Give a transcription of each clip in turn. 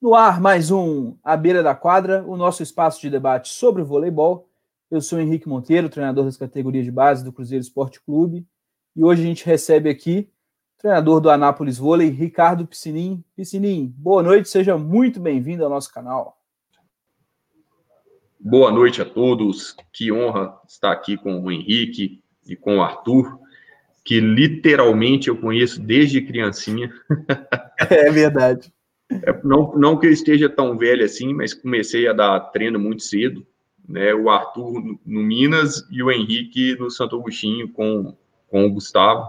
No ar, mais um À Beira da Quadra, o nosso espaço de debate sobre voleibol. Eu sou Henrique Monteiro, treinador das categorias de base do Cruzeiro Esporte Clube. E hoje a gente recebe aqui o treinador do Anápolis Vôlei, Ricardo Piscinim. Piscinim, boa noite, seja muito bem-vindo ao nosso canal. Boa noite a todos. Que honra estar aqui com o Henrique e com o Arthur, que literalmente eu conheço desde criancinha. É verdade. É, não, não que eu esteja tão velho assim, mas comecei a dar treino muito cedo. Né? O Arthur no Minas e o Henrique no Santo Agostinho com, com o Gustavo.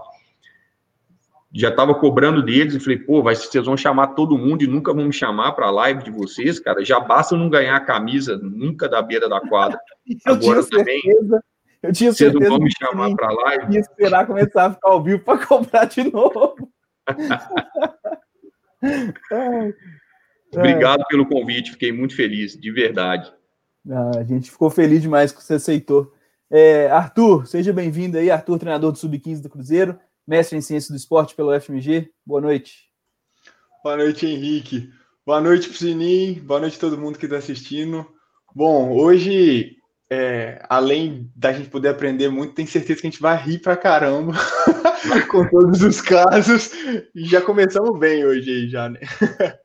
Já estava cobrando deles e falei, pô, vai, vocês vão chamar todo mundo e nunca vão me chamar para a live de vocês, cara. Já basta não ganhar a camisa nunca da beira da quadra. eu Agora também. Certeza, eu tinha certeza. Vocês não vão me chamar para a live. Ia esperar começar a ficar ao vivo para cobrar de novo. Obrigado pelo convite, fiquei muito feliz, de verdade. Ah, a gente ficou feliz demais que você aceitou. É, Arthur, seja bem-vindo aí, Arthur, treinador do Sub-15 do Cruzeiro, mestre em Ciência do Esporte pelo FMG. Boa noite. Boa noite, Henrique. Boa noite, Piscinim. Boa noite a todo mundo que está assistindo. Bom, hoje, é, além da gente poder aprender muito, tenho certeza que a gente vai rir pra caramba. com todos os casos. E já começamos bem hoje aí, já, né?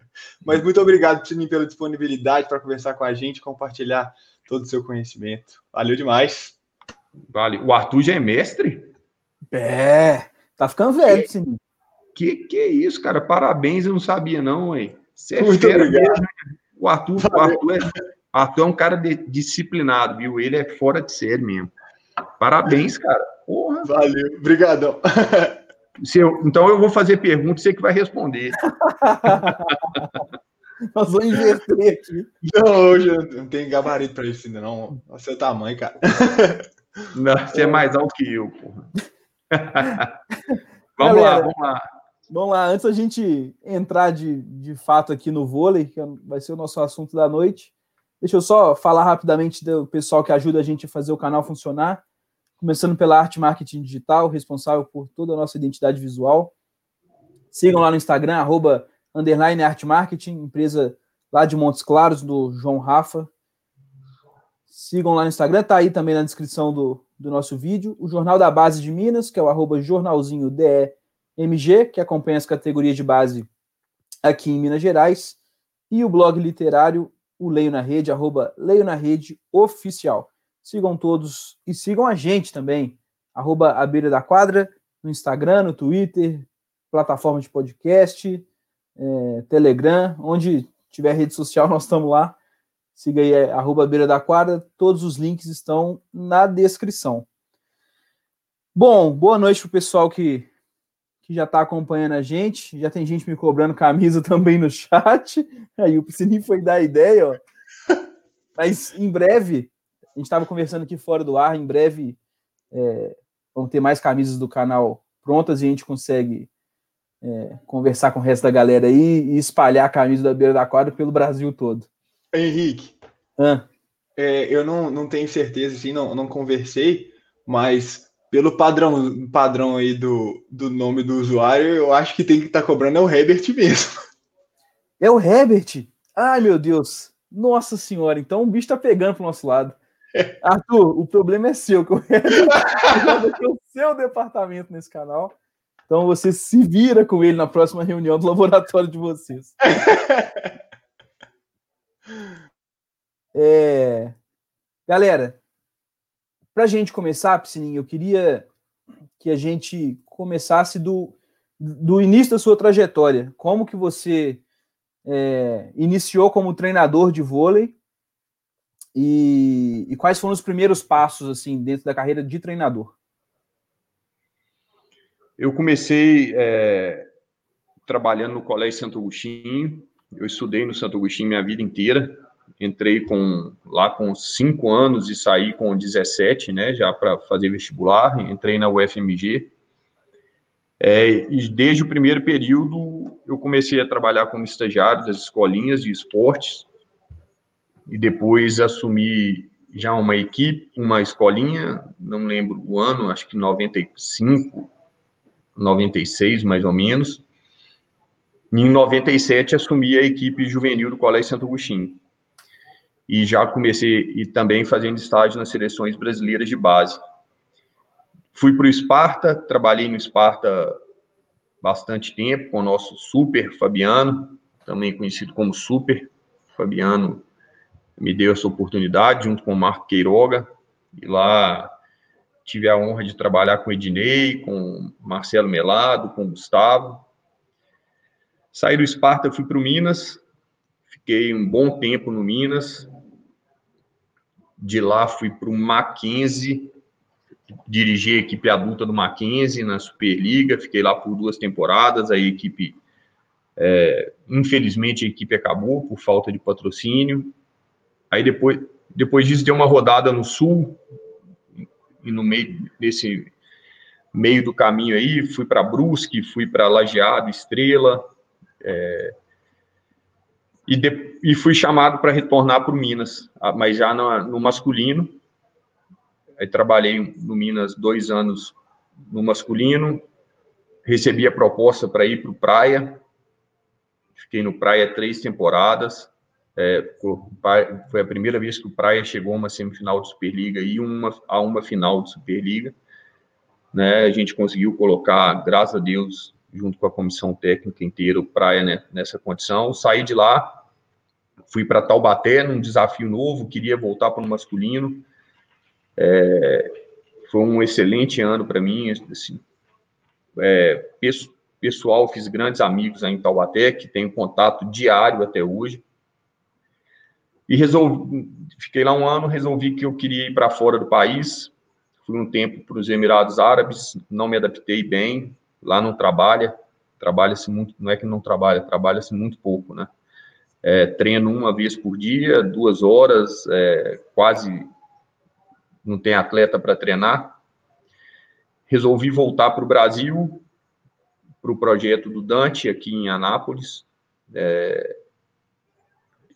Mas muito obrigado, Tininho, pela disponibilidade para conversar com a gente, compartilhar todo o seu conhecimento. Valeu demais. Vale. O Arthur já é mestre? É, tá ficando velho, que, Tininho. Que que é isso, cara? Parabéns, eu não sabia não, hein? Você é muito fera mesmo. O Arthur, o Arthur, é, Arthur é um cara de, disciplinado, viu? Ele é fora de série mesmo. Parabéns, cara. Porra. Valeu, obrigadão. Eu, então eu vou fazer pergunta, você que vai responder. Nós vamos inverter aqui. Não, hoje não tenho gabarito para isso ainda, não. Olha o seu tamanho, cara. Não, você é mais alto que eu, porra. vamos Galera, lá, vamos lá. Vamos lá, antes a gente entrar de, de fato aqui no vôlei, que vai ser o nosso assunto da noite, deixa eu só falar rapidamente do pessoal que ajuda a gente a fazer o canal funcionar começando pela arte marketing digital, responsável por toda a nossa identidade visual. Sigam lá no Instagram, arroba, underline arte marketing, empresa lá de Montes Claros, do João Rafa. Sigam lá no Instagram, tá aí também na descrição do, do nosso vídeo. O Jornal da Base de Minas, que é o arroba jornalzinho DEMG, que acompanha as categorias de base aqui em Minas Gerais. E o blog literário, o Leio na Rede, arroba Leio na Rede Oficial. Sigam todos e sigam a gente também. Arroba a beira da quadra, no Instagram, no Twitter, plataforma de podcast, é, Telegram, onde tiver rede social, nós estamos lá. Siga aí, é, arroba beira da quadra. Todos os links estão na descrição. Bom, boa noite para o pessoal que, que já está acompanhando a gente. Já tem gente me cobrando camisa também no chat. Aí o Piscininho foi dar ideia, ó. Mas em breve a gente estava conversando aqui fora do ar, em breve é, vão ter mais camisas do canal prontas e a gente consegue é, conversar com o resto da galera aí e espalhar a camisa da beira da quadra pelo Brasil todo. Henrique, é, eu não, não tenho certeza, assim, não, não conversei, mas pelo padrão, padrão aí do, do nome do usuário, eu acho que tem que estar tá cobrando é o Herbert mesmo. É o Herbert? Ai, meu Deus. Nossa senhora, então o bicho tá pegando pro nosso lado. Arthur, o problema é seu, que eu o seu departamento nesse canal. Então você se vira com ele na próxima reunião do laboratório de vocês. É... Galera, para a gente começar, Piscininho, eu queria que a gente começasse do, do início da sua trajetória. Como que você é, iniciou como treinador de vôlei e, e, quais foram os primeiros passos assim dentro da carreira de treinador? Eu comecei é, trabalhando no Colégio Santo Agostinho. Eu estudei no Santo Agostinho minha vida inteira. Entrei com lá com 5 anos e saí com 17, né? Já para fazer vestibular. Entrei na UFMG. É, e desde o primeiro período eu comecei a trabalhar como estagiário das escolinhas de esportes e depois assumi já uma equipe, uma escolinha, não lembro o ano, acho que 95, 96 mais ou menos. Em 97, assumi a equipe juvenil do Colégio Santo Agostinho. E já comecei e também fazendo estágio nas seleções brasileiras de base. Fui para o Esparta, trabalhei no Esparta bastante tempo com o nosso Super Fabiano, também conhecido como Super Fabiano, me deu essa oportunidade junto com o Marco Queiroga, e lá tive a honra de trabalhar com o Ednei, com Marcelo Melado, com o Gustavo. Saí do Esparta, fui para o Minas, fiquei um bom tempo no Minas. De lá fui para o Mackenzie, dirigi a equipe adulta do Mackenzie na Superliga, fiquei lá por duas temporadas, a equipe, é, infelizmente a equipe acabou por falta de patrocínio. Aí depois, depois disso deu uma rodada no Sul, e no meio desse meio do caminho aí, fui para Brusque, fui para Lajeado, Estrela, é, e, de, e, fui chamado para retornar para o Minas, mas já no, no, masculino. Aí trabalhei no Minas dois anos no masculino, recebi a proposta para ir para o Praia, fiquei no Praia três temporadas, é, foi a primeira vez que o Praia chegou a uma semifinal de Superliga e uma, a uma final de Superliga. Né? A gente conseguiu colocar, graças a Deus, junto com a comissão técnica inteira, o Praia né, nessa condição. Saí de lá, fui para Taubaté num desafio novo, queria voltar para o masculino. É, foi um excelente ano para mim. Assim, é, pessoal, fiz grandes amigos aí em Taubaté, que tenho contato diário até hoje. E resolvi, fiquei lá um ano, resolvi que eu queria ir para fora do país. Fui um tempo para os Emirados Árabes, não me adaptei bem. Lá não trabalha, trabalha-se muito, não é que não trabalha, trabalha-se muito pouco, né? É, treino uma vez por dia, duas horas, é, quase não tem atleta para treinar. Resolvi voltar para o Brasil, para o projeto do Dante aqui em Anápolis. É,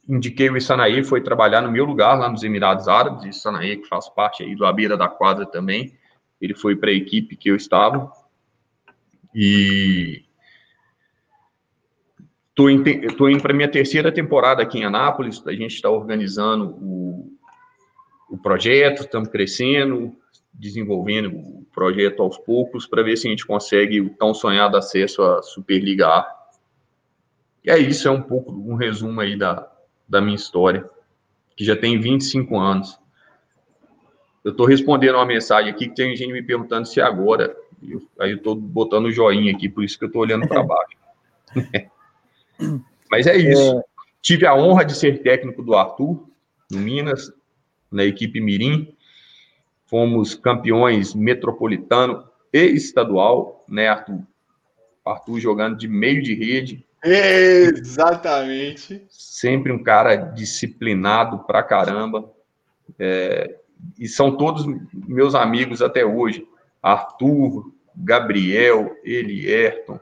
indiquei o Isanaí, foi trabalhar no meu lugar lá nos Emirados Árabes, Isanaí que faz parte aí do A Beira da Quadra também, ele foi para a equipe que eu estava, e estou indo para minha terceira temporada aqui em Anápolis, a gente está organizando o, o projeto, estamos crescendo, desenvolvendo o projeto aos poucos, para ver se a gente consegue o tão sonhado acesso à Superliga A. E é isso, é um pouco um resumo aí da, da minha história, que já tem 25 anos. Eu estou respondendo uma mensagem aqui que tem gente me perguntando se agora. Eu, aí eu estou botando o joinha aqui, por isso que eu estou olhando para baixo. Mas é isso. É... Tive a honra de ser técnico do Arthur, no Minas, na equipe Mirim. Fomos campeões metropolitano e estadual, né, Arthur? Arthur jogando de meio de rede, Exatamente. Sempre um cara disciplinado pra caramba. É, e são todos meus amigos até hoje. Arthur, Gabriel, Elierton,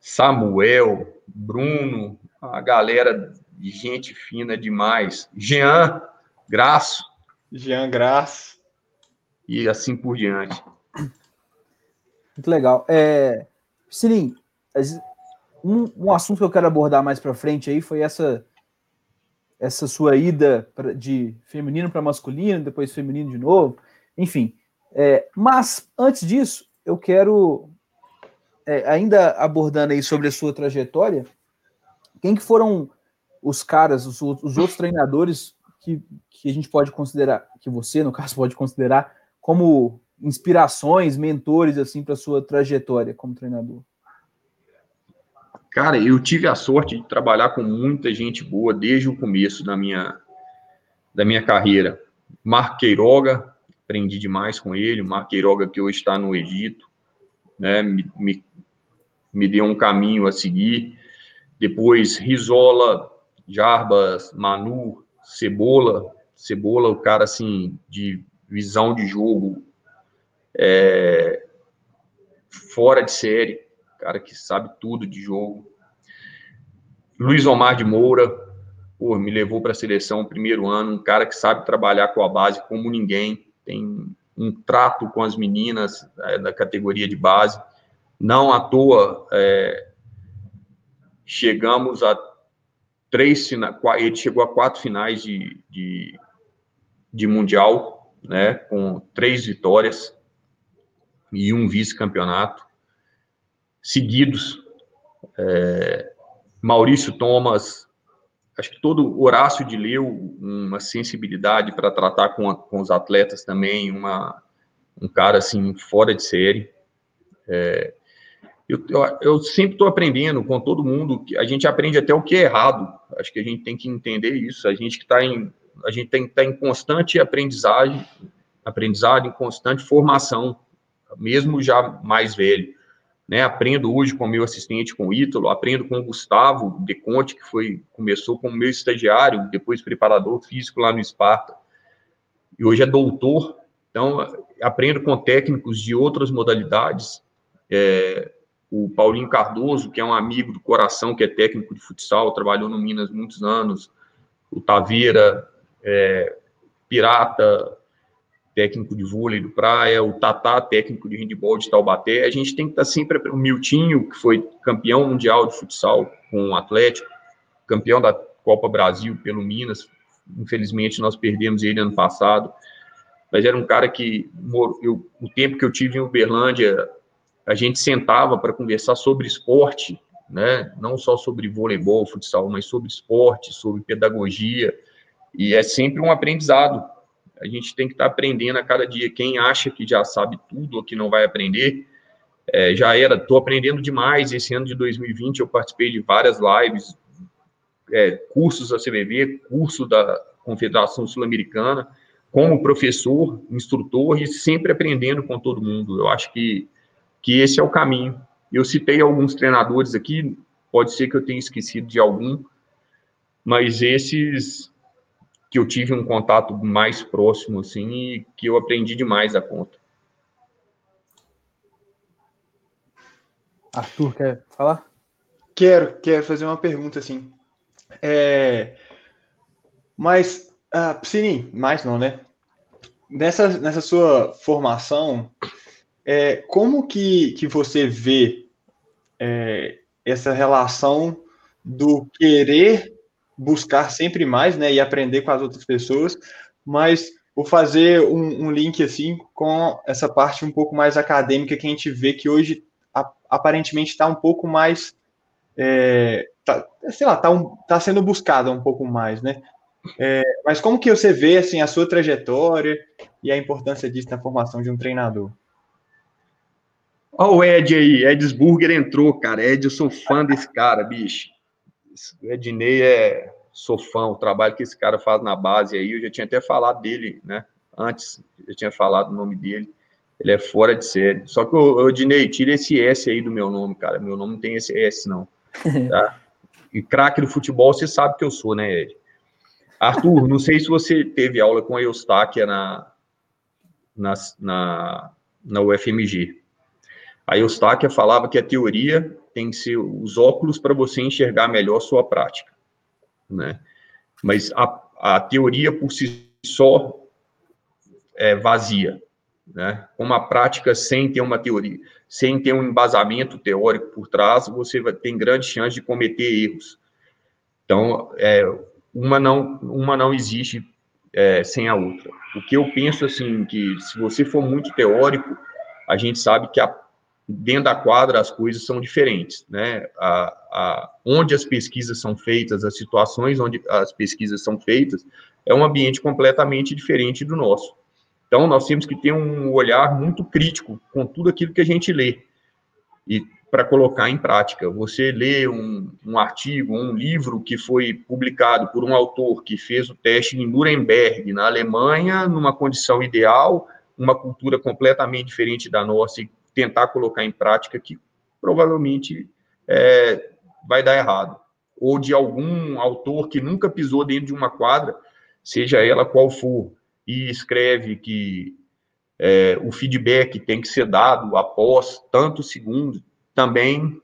Samuel, Bruno, a galera de gente fina demais. Jean, Graço. Jean Graço. E assim por diante. Muito legal. É, Sininho, um, um assunto que eu quero abordar mais para frente aí foi essa essa sua ida pra, de feminino para masculino, depois feminino de novo, enfim. É, mas antes disso, eu quero é, ainda abordando aí sobre a sua trajetória, quem que foram os caras, os, os outros treinadores que, que a gente pode considerar, que você no caso pode considerar como inspirações, mentores assim para sua trajetória como treinador? Cara, eu tive a sorte de trabalhar com muita gente boa desde o começo da minha, da minha carreira. Marco Queiroga, aprendi demais com ele. Marco Queiroga, que hoje está no Egito, né, me, me, me deu um caminho a seguir. Depois, Rizola, Jarbas, Manu, Cebola. Cebola, o cara, assim, de visão de jogo é, fora de série cara que sabe tudo de jogo. Luiz Omar de Moura, pô, me levou para a seleção no primeiro ano, um cara que sabe trabalhar com a base como ninguém, tem um trato com as meninas é, da categoria de base. Não à toa, é, chegamos a três ele chegou a quatro finais de, de, de mundial, né, com três vitórias e um vice-campeonato seguidos. É, Maurício Thomas, acho que todo Horácio de Leu, uma sensibilidade para tratar com, a, com os atletas também, uma, um cara assim fora de série. É, eu, eu, eu, sempre estou aprendendo com todo mundo, a gente aprende até o que é errado. Acho que a gente tem que entender isso. A gente que está em, a gente tem que estar tá em constante aprendizagem, aprendizado, em constante formação, mesmo já mais velho. Né? Aprendo hoje com o meu assistente, com o Ítalo, aprendo com o Gustavo De Conte, que foi começou como meu estagiário, depois preparador físico lá no Esparta, e hoje é doutor. Então, aprendo com técnicos de outras modalidades. É, o Paulinho Cardoso, que é um amigo do coração, que é técnico de futsal, trabalhou no Minas muitos anos, o Taveira, é, Pirata, técnico de vôlei do Praia, o Tatá, técnico de handball de Taubaté, a gente tem que estar sempre, o Miltinho, que foi campeão mundial de futsal com o Atlético, campeão da Copa Brasil pelo Minas, infelizmente nós perdemos ele ano passado, mas era um cara que, eu, o tempo que eu tive em Uberlândia, a gente sentava para conversar sobre esporte, né? não só sobre voleibol, futsal, mas sobre esporte, sobre pedagogia, e é sempre um aprendizado. A gente tem que estar tá aprendendo a cada dia. Quem acha que já sabe tudo ou que não vai aprender, é, já era. Estou aprendendo demais. Esse ano de 2020 eu participei de várias lives, é, cursos da CBV, curso da Confederação Sul-Americana, como professor, instrutor e sempre aprendendo com todo mundo. Eu acho que que esse é o caminho. Eu citei alguns treinadores aqui, pode ser que eu tenha esquecido de algum, mas esses que eu tive um contato mais próximo, assim, e que eu aprendi demais a conta. Arthur, quer falar? Quero, quero fazer uma pergunta, assim. É... Mas, uh, sim, mais não, né? Nessa, nessa sua formação, é, como que, que você vê é, essa relação do querer buscar sempre mais, né, e aprender com as outras pessoas, mas vou fazer um, um link assim com essa parte um pouco mais acadêmica que a gente vê que hoje aparentemente está um pouco mais, é, tá, sei lá, está um, tá sendo buscada um pouco mais, né? É, mas como que você vê assim a sua trajetória e a importância disso na formação de um treinador? Olha o Ed aí, Edsburger entrou, cara. Ed, eu sou fã desse cara, bicho. O Ednei é. Sou fã, o trabalho que esse cara faz na base aí, eu já tinha até falado dele, né? Antes, eu tinha falado o nome dele. Ele é fora de série. Só que, o Ednei, tira esse S aí do meu nome, cara. Meu nome não tem esse S, não. Tá? E craque do futebol, você sabe que eu sou, né, Ed? Arthur, não sei se você teve aula com a Eustáquia na, na, na, na UFMG. A Eustáquia falava que a teoria tem que ser os óculos para você enxergar melhor sua prática, né? Mas a, a teoria por si só é vazia, né? Uma prática sem ter uma teoria, sem ter um embasamento teórico por trás, você vai, tem grande chance de cometer erros. Então, é, uma não uma não existe é, sem a outra. O que eu penso assim que se você for muito teórico, a gente sabe que a dentro da quadra as coisas são diferentes, né? A, a, onde as pesquisas são feitas, as situações onde as pesquisas são feitas, é um ambiente completamente diferente do nosso. Então, nós temos que ter um olhar muito crítico com tudo aquilo que a gente lê e para colocar em prática. Você lê um, um artigo, um livro que foi publicado por um autor que fez o teste em Nuremberg, na Alemanha, numa condição ideal, uma cultura completamente diferente da nossa e tentar colocar em prática que provavelmente é, vai dar errado. Ou de algum autor que nunca pisou dentro de uma quadra, seja ela qual for, e escreve que é, o feedback tem que ser dado após tantos segundos, também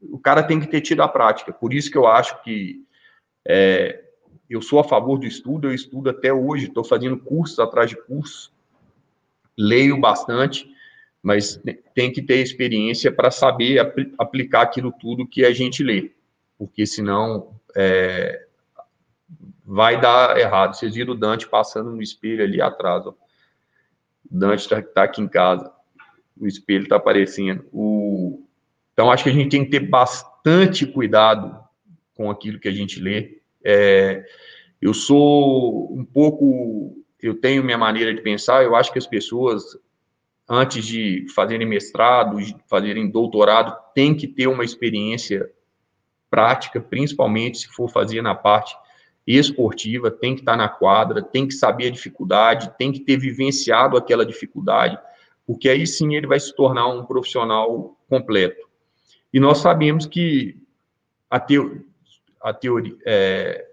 o cara tem que ter tido a prática. Por isso que eu acho que é, eu sou a favor do estudo, eu estudo até hoje, estou fazendo cursos atrás de cursos, leio bastante, mas tem que ter experiência para saber apl aplicar aquilo tudo que a gente lê, porque senão é, vai dar errado. Vocês viram o Dante passando no espelho ali atrás, ó. O Dante está tá aqui em casa, o espelho está aparecendo. O... Então, acho que a gente tem que ter bastante cuidado com aquilo que a gente lê. É, eu sou um pouco, eu tenho minha maneira de pensar, eu acho que as pessoas, antes de fazerem mestrado, de fazerem doutorado, têm que ter uma experiência prática, principalmente se for fazer na parte esportiva, tem que estar na quadra, tem que saber a dificuldade, tem que ter vivenciado aquela dificuldade, porque aí sim ele vai se tornar um profissional completo. E nós sabemos que a, teo, a teoria, é,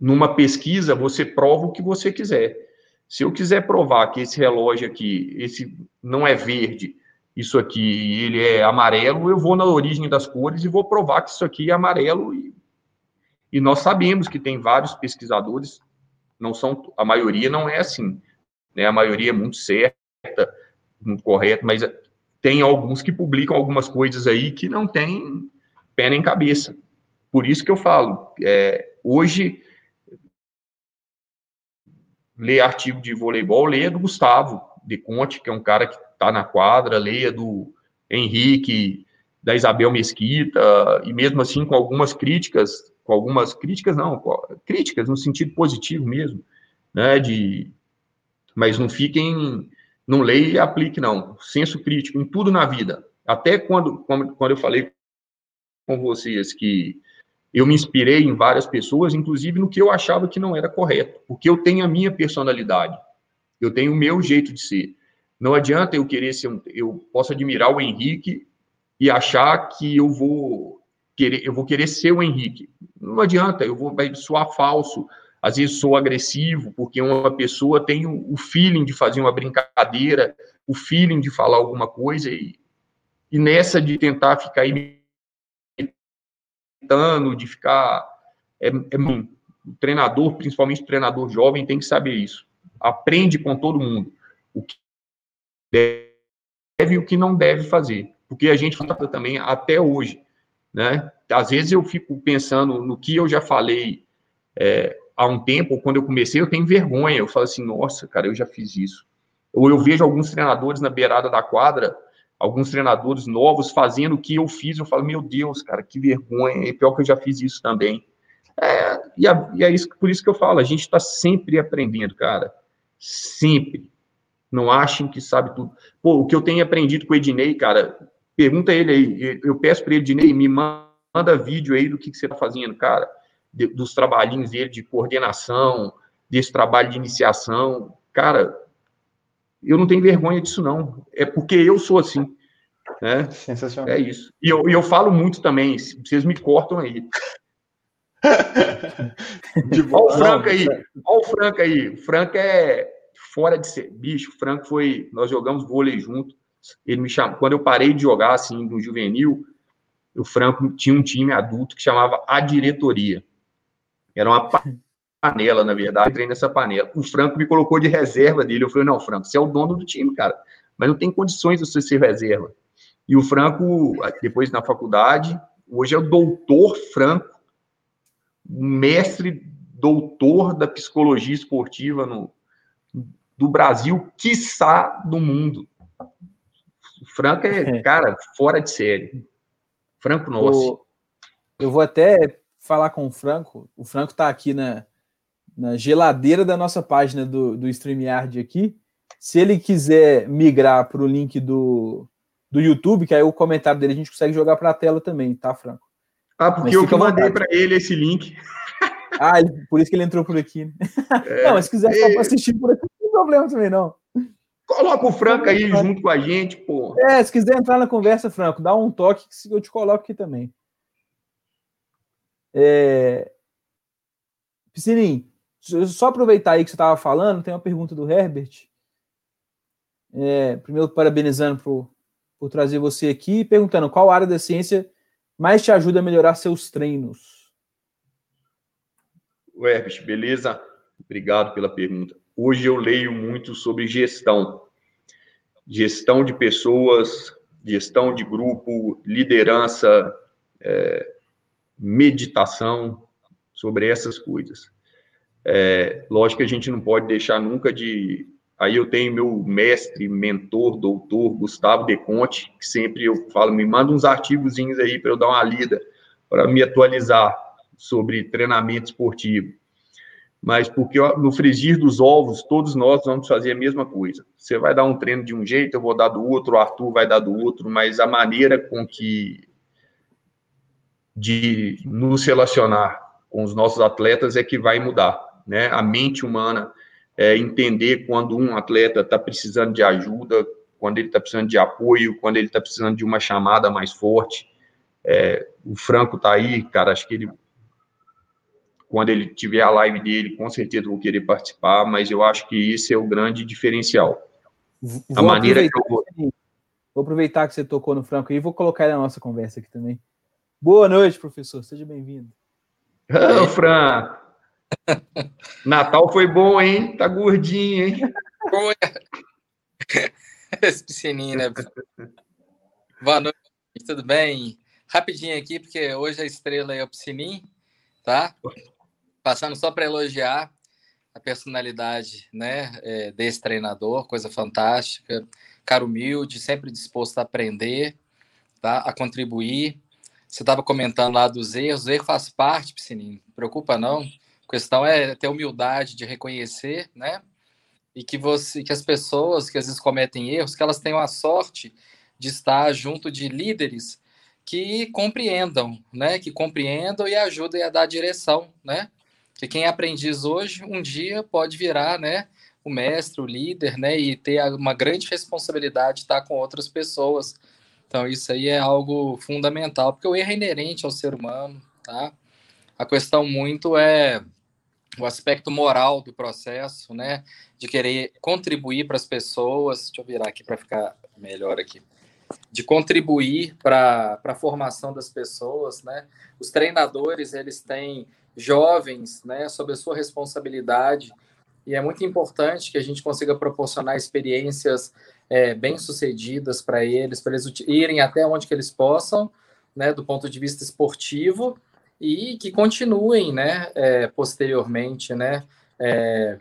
numa pesquisa, você prova o que você quiser. Se eu quiser provar que esse relógio aqui, esse não é verde, isso aqui ele é amarelo, eu vou na origem das cores e vou provar que isso aqui é amarelo. E, e nós sabemos que tem vários pesquisadores, não são, a maioria não é assim, né? A maioria é muito certa, muito correta, mas tem alguns que publicam algumas coisas aí que não tem pé nem cabeça. Por isso que eu falo, é, hoje ler artigo de voleibol, leia do Gustavo de Conte, que é um cara que está na quadra, leia do Henrique, da Isabel Mesquita, e mesmo assim com algumas críticas, com algumas críticas não, críticas no sentido positivo mesmo, né, de, mas não fiquem, não leia e aplique não, senso crítico em tudo na vida, até quando, quando eu falei com vocês que eu me inspirei em várias pessoas, inclusive no que eu achava que não era correto, porque eu tenho a minha personalidade, eu tenho o meu jeito de ser. Não adianta eu querer ser um, eu posso admirar o Henrique e achar que eu vou querer, eu vou querer ser o Henrique. Não adianta, eu vou vai soar falso. Às vezes sou agressivo, porque uma pessoa tem o, feeling de fazer uma brincadeira, o feeling de falar alguma coisa e, e nessa de tentar ficar tentando, de ficar. É, é, o treinador, principalmente o treinador jovem, tem que saber isso. Aprende com todo mundo o que deve e o que não deve fazer. Porque a gente fala também até hoje. Né? Às vezes eu fico pensando no que eu já falei é, há um tempo, quando eu comecei, eu tenho vergonha. Eu falo assim, nossa, cara, eu já fiz isso. Ou eu vejo alguns treinadores na beirada da quadra alguns treinadores novos fazendo o que eu fiz, eu falo, meu Deus, cara, que vergonha, é pior que eu já fiz isso também. É, e, a, e é isso, por isso que eu falo, a gente está sempre aprendendo, cara, sempre. Não achem que sabe tudo. Pô, o que eu tenho aprendido com o Ednei, cara, pergunta ele aí, eu peço para ele, Ednei, me manda vídeo aí do que, que você está fazendo, cara, de, dos trabalhinhos dele de coordenação, desse trabalho de iniciação, cara, eu não tenho vergonha disso, não. É porque eu sou assim. Né? Sensacional. É isso. E eu, eu falo muito também, vocês me cortam aí. Olha o Franco aí. Olha o Franco aí. O Franco é fora de ser. Bicho, o Franco foi. Nós jogamos vôlei junto. Ele me chamou. Quando eu parei de jogar assim no juvenil, o Franco tinha um time adulto que chamava A Diretoria. Era uma panela, na verdade, entrei nessa panela. O Franco me colocou de reserva dele. Eu falei, não, Franco, você é o dono do time, cara. Mas não tem condições de você ser reserva. E o Franco, depois na faculdade, hoje é o doutor Franco, mestre doutor da psicologia esportiva no, do Brasil, quiçá do mundo. O Franco é, cara, fora de série. Franco nosso. Eu vou até falar com o Franco. O Franco está aqui na, na geladeira da nossa página do, do StreamYard aqui. Se ele quiser migrar para o link do, do YouTube, que aí o comentário dele a gente consegue jogar para a tela também, tá, Franco? Ah, porque eu que mandei para ele esse link. Ah, por isso que ele entrou por aqui. Né? É, não, mas se quiser só para assistir por aqui, não tem problema também, não. Coloca o Franco aí junto com a gente, pô. É, se quiser entrar na conversa, Franco, dá um toque que eu te coloco aqui também. É... Piscininho, só aproveitar aí que você estava falando, tem uma pergunta do Herbert. É, primeiro, parabenizando por, por trazer você aqui, perguntando qual área da ciência mais te ajuda a melhorar seus treinos. O Herbert, beleza? Obrigado pela pergunta. Hoje eu leio muito sobre gestão. gestão de pessoas, gestão de grupo, liderança, é, meditação, sobre essas coisas. É, lógico que a gente não pode deixar nunca de. Aí eu tenho meu mestre, mentor, doutor, Gustavo De Conte, que sempre eu falo, me manda uns artigozinhos aí para eu dar uma lida, para me atualizar sobre treinamento esportivo. Mas porque no frigir dos ovos, todos nós vamos fazer a mesma coisa. Você vai dar um treino de um jeito, eu vou dar do outro, o Arthur vai dar do outro, mas a maneira com que de nos relacionar com os nossos atletas é que vai mudar, né? A mente humana é entender quando um atleta está precisando de ajuda, quando ele está precisando de apoio, quando ele está precisando de uma chamada mais forte. É, o Franco está aí, cara, acho que ele quando ele tiver a live dele, com certeza vou querer participar, mas eu acho que isso é o grande diferencial. Vou a maneira que eu vou... vou aproveitar que você tocou no Franco e vou colocar ele na nossa conversa aqui também. Boa noite, professor. Seja bem-vindo. Ô, Fran. Natal foi bom, hein? Tá gordinho, hein? Esse piscininho, né? Boa noite, tudo bem? Rapidinho aqui, porque hoje a estrela é o piscininho, tá? passando só para elogiar a personalidade né, é, desse treinador, coisa fantástica, cara humilde, sempre disposto a aprender, tá, a contribuir. Você estava comentando lá dos erros, o erro faz parte, Piscininho, preocupa não. A questão é ter humildade de reconhecer, né? E que você, que as pessoas que às vezes cometem erros, que elas tenham a sorte de estar junto de líderes que compreendam, né? Que compreendam e ajudem a dar direção, né? que quem é aprendiz hoje, um dia pode virar, né, o mestre, o líder, né, e ter uma grande responsabilidade de estar com outras pessoas. Então, isso aí é algo fundamental, porque o erro é inerente ao ser humano, tá? A questão muito é o aspecto moral do processo, né, de querer contribuir para as pessoas. Deixa eu virar aqui para ficar melhor aqui. De contribuir para a formação das pessoas, né? Os treinadores, eles têm jovens, né, sob a sua responsabilidade. E é muito importante que a gente consiga proporcionar experiências é, bem-sucedidas para eles, para eles irem até onde que eles possam, né, do ponto de vista esportivo, e que continuem, né, é, posteriormente, né, é,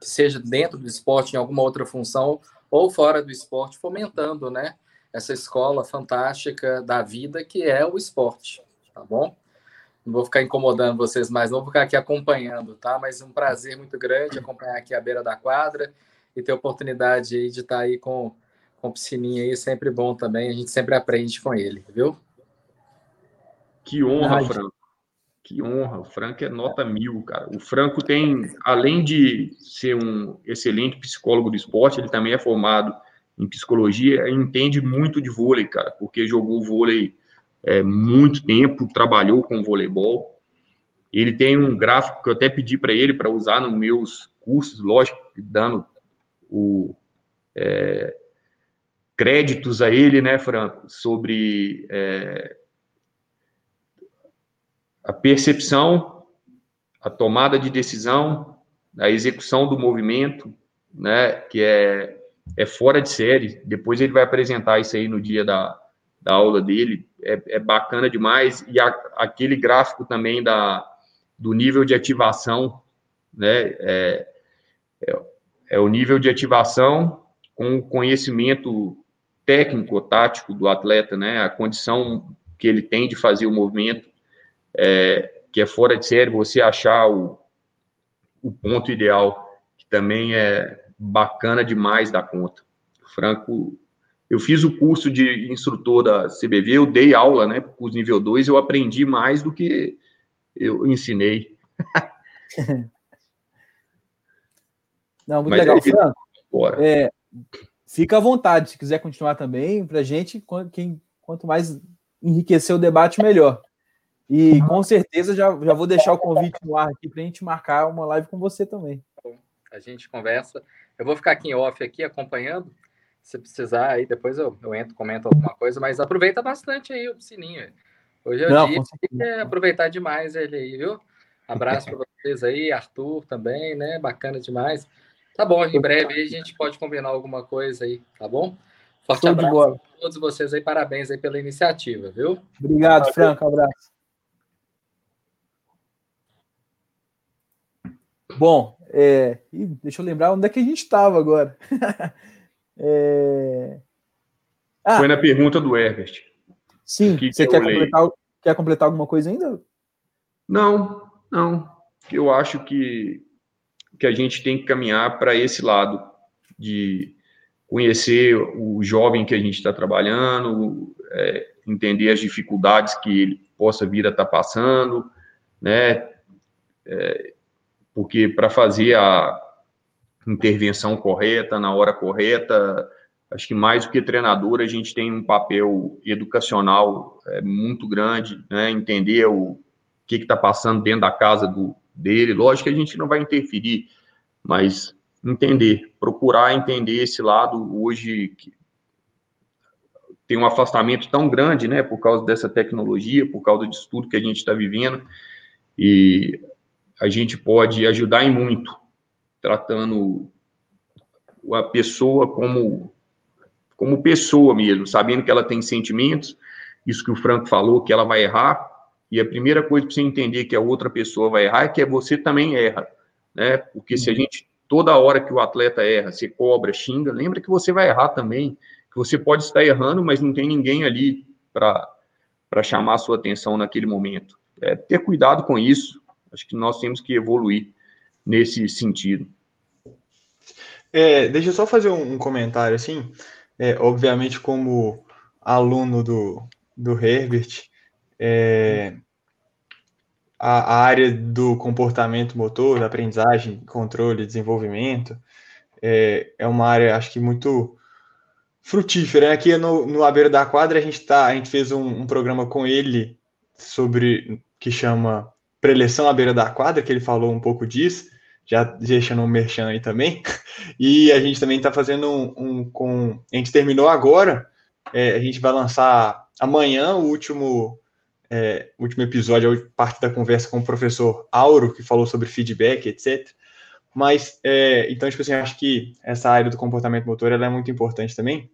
seja dentro do esporte, em alguma outra função, ou fora do esporte, fomentando, né, essa escola fantástica da vida que é o esporte, tá bom? Não vou ficar incomodando vocês mais, não vou ficar aqui acompanhando, tá? Mas um prazer muito grande acompanhar aqui a beira da quadra e ter a oportunidade aí de estar aí com, com o Piscininha aí, sempre bom também, a gente sempre aprende com ele, viu? Que honra, Franco. Que honra. O Franco é nota mil, cara. O Franco tem, além de ser um excelente psicólogo do esporte, ele também é formado em psicologia entende muito de vôlei, cara, porque jogou vôlei é, muito tempo, trabalhou com voleibol. Ele tem um gráfico que eu até pedi para ele para usar nos meus cursos, lógico, dando o é, créditos a ele, né, Franco, sobre é, a percepção, a tomada de decisão, a execução do movimento, né, que é, é fora de série. Depois ele vai apresentar isso aí no dia da, da aula dele, é, é bacana demais, e a, aquele gráfico também da, do nível de ativação, né, é, é, é o nível de ativação com o conhecimento técnico, tático do atleta, né, a condição que ele tem de fazer o movimento, é, que é fora de série, você achar o, o ponto ideal, que também é bacana demais da conta. Franco eu fiz o curso de instrutor da CBV, eu dei aula, né, os nível 2, eu aprendi mais do que eu ensinei. Não, muito Mas legal, é, Franco. É, fica à vontade, se quiser continuar também, para a gente, quem, quanto mais enriquecer o debate, melhor. E com certeza já, já vou deixar o convite no ar aqui para a gente marcar uma live com você também. A gente conversa. Eu vou ficar aqui em off aqui acompanhando se precisar, aí depois eu, eu entro, comento alguma coisa, mas aproveita bastante aí o sininho. Hoje é o Não, dia é aproveitar demais ele aí, viu? Abraço para vocês aí, Arthur também, né? Bacana demais. Tá bom, em breve a gente pode combinar alguma coisa aí, tá bom? Forte Show abraço a todos vocês aí, parabéns aí pela iniciativa, viu? Obrigado, Franco. Abraço. Bom, é, deixa eu lembrar onde é que a gente estava agora. É, Ah. Foi na pergunta do Herbert. sim, que você que quer completar, quer completar alguma coisa ainda? Não, não. Eu acho que, que a gente tem que caminhar para esse lado de conhecer o jovem que a gente está trabalhando, é, entender as dificuldades que ele possa vir a estar passando, né? É, porque para fazer a intervenção correta, na hora correta, acho que mais do que treinador, a gente tem um papel educacional é, muito grande, né? Entender o que está passando dentro da casa do, dele. Lógico que a gente não vai interferir, mas entender, procurar entender esse lado hoje que tem um afastamento tão grande, né, por causa dessa tecnologia, por causa disso tudo que a gente está vivendo, e a gente pode ajudar em muito, tratando a pessoa como como pessoa mesmo, sabendo que ela tem sentimentos, isso que o Franco falou, que ela vai errar, e a primeira coisa para você entender que a outra pessoa vai errar é que você também erra, né? Porque se a gente, toda hora que o atleta erra, você cobra, xinga, lembra que você vai errar também, que você pode estar errando, mas não tem ninguém ali para chamar a sua atenção naquele momento. É ter cuidado com isso, acho que nós temos que evoluir nesse sentido. É, deixa eu só fazer um, comentário assim. É, obviamente, como aluno do, do Herbert, é, a, a área do comportamento motor, da aprendizagem, controle, desenvolvimento, é, é uma área, acho que muito frutífera. né? Aqui no, no A Beira da Quadra, a gente, tá, a gente fez um, um programa com ele sobre que chama Preleção à Beira da Quadra, que ele falou um pouco disso, já deixando um merchan aí também. E a gente também está fazendo um, um com. A gente terminou agora, é, a gente vai lançar amanhã o último, é, último episódio, a parte da conversa com o professor Auro, que falou sobre feedback, etc. Mas, é, então, tipo assim, acho que essa área do comportamento motor ela é muito importante também.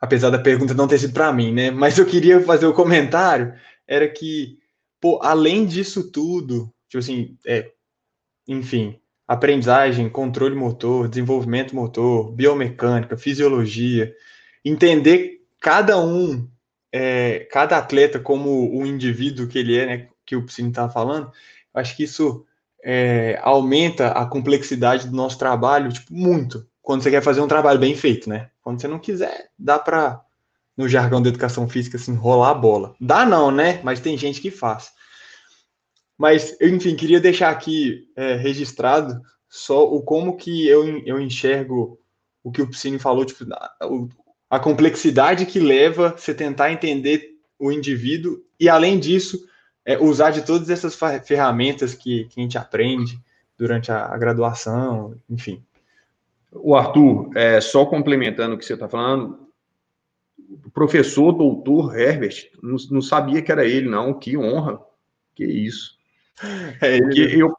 Apesar da pergunta não ter sido para mim, né? Mas eu queria fazer o comentário, era que, pô, além disso tudo, tipo assim, é, enfim, aprendizagem, controle motor, desenvolvimento motor, biomecânica, fisiologia, entender cada um, é, cada atleta como o indivíduo que ele é, né, que o Piscine estava falando, acho que isso é, aumenta a complexidade do nosso trabalho, tipo, muito, quando você quer fazer um trabalho bem feito, né? Quando você não quiser, dá para, no jargão da educação física, assim, rolar a bola. Dá não, né? Mas tem gente que faz. Mas, enfim, queria deixar aqui é, registrado só o como que eu, eu enxergo o que o Piscine falou, tipo, a, complexidade que leva você tentar entender o indivíduo e, além disso, é, usar de todas essas ferramentas que, que a gente aprende durante a, a graduação, enfim. O Arthur, é, só complementando o que você está falando, o professor doutor Herbert não, não, sabia que era ele, não. Que honra. Que isso. É. Eu,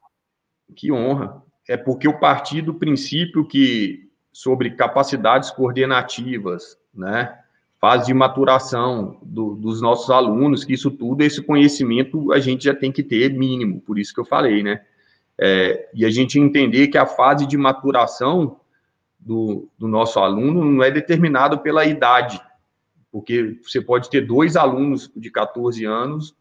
que honra. É porque eu parti do princípio que sobre capacidades coordenativas, né? Fase de maturação do, dos nossos alunos, que isso tudo, esse conhecimento a gente já tem que ter mínimo, por isso que eu falei, né? É, e a gente entender que a fase de maturação do, do nosso aluno não é determinado pela idade, porque você pode ter dois alunos de 14 anos,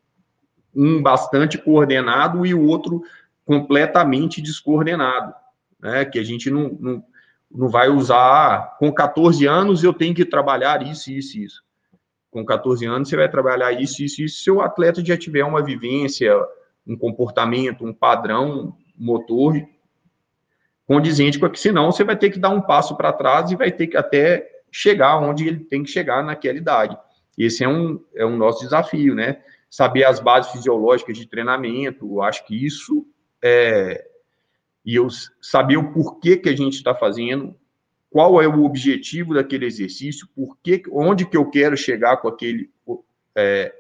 um bastante coordenado e o outro completamente descoordenado, né? Que a gente não, não, não vai usar. Com 14 anos eu tenho que trabalhar isso, isso, isso. Com 14 anos você vai trabalhar isso, isso, isso. Se o atleta já tiver uma vivência, um comportamento, um padrão motor condizente com que senão você vai ter que dar um passo para trás e vai ter que até chegar onde ele tem que chegar naquela idade. Esse é um, é um nosso desafio, né? Saber as bases fisiológicas de treinamento, eu acho que isso é. E eu saber o porquê que a gente está fazendo, qual é o objetivo daquele exercício, porquê, onde que eu quero chegar com aquele é,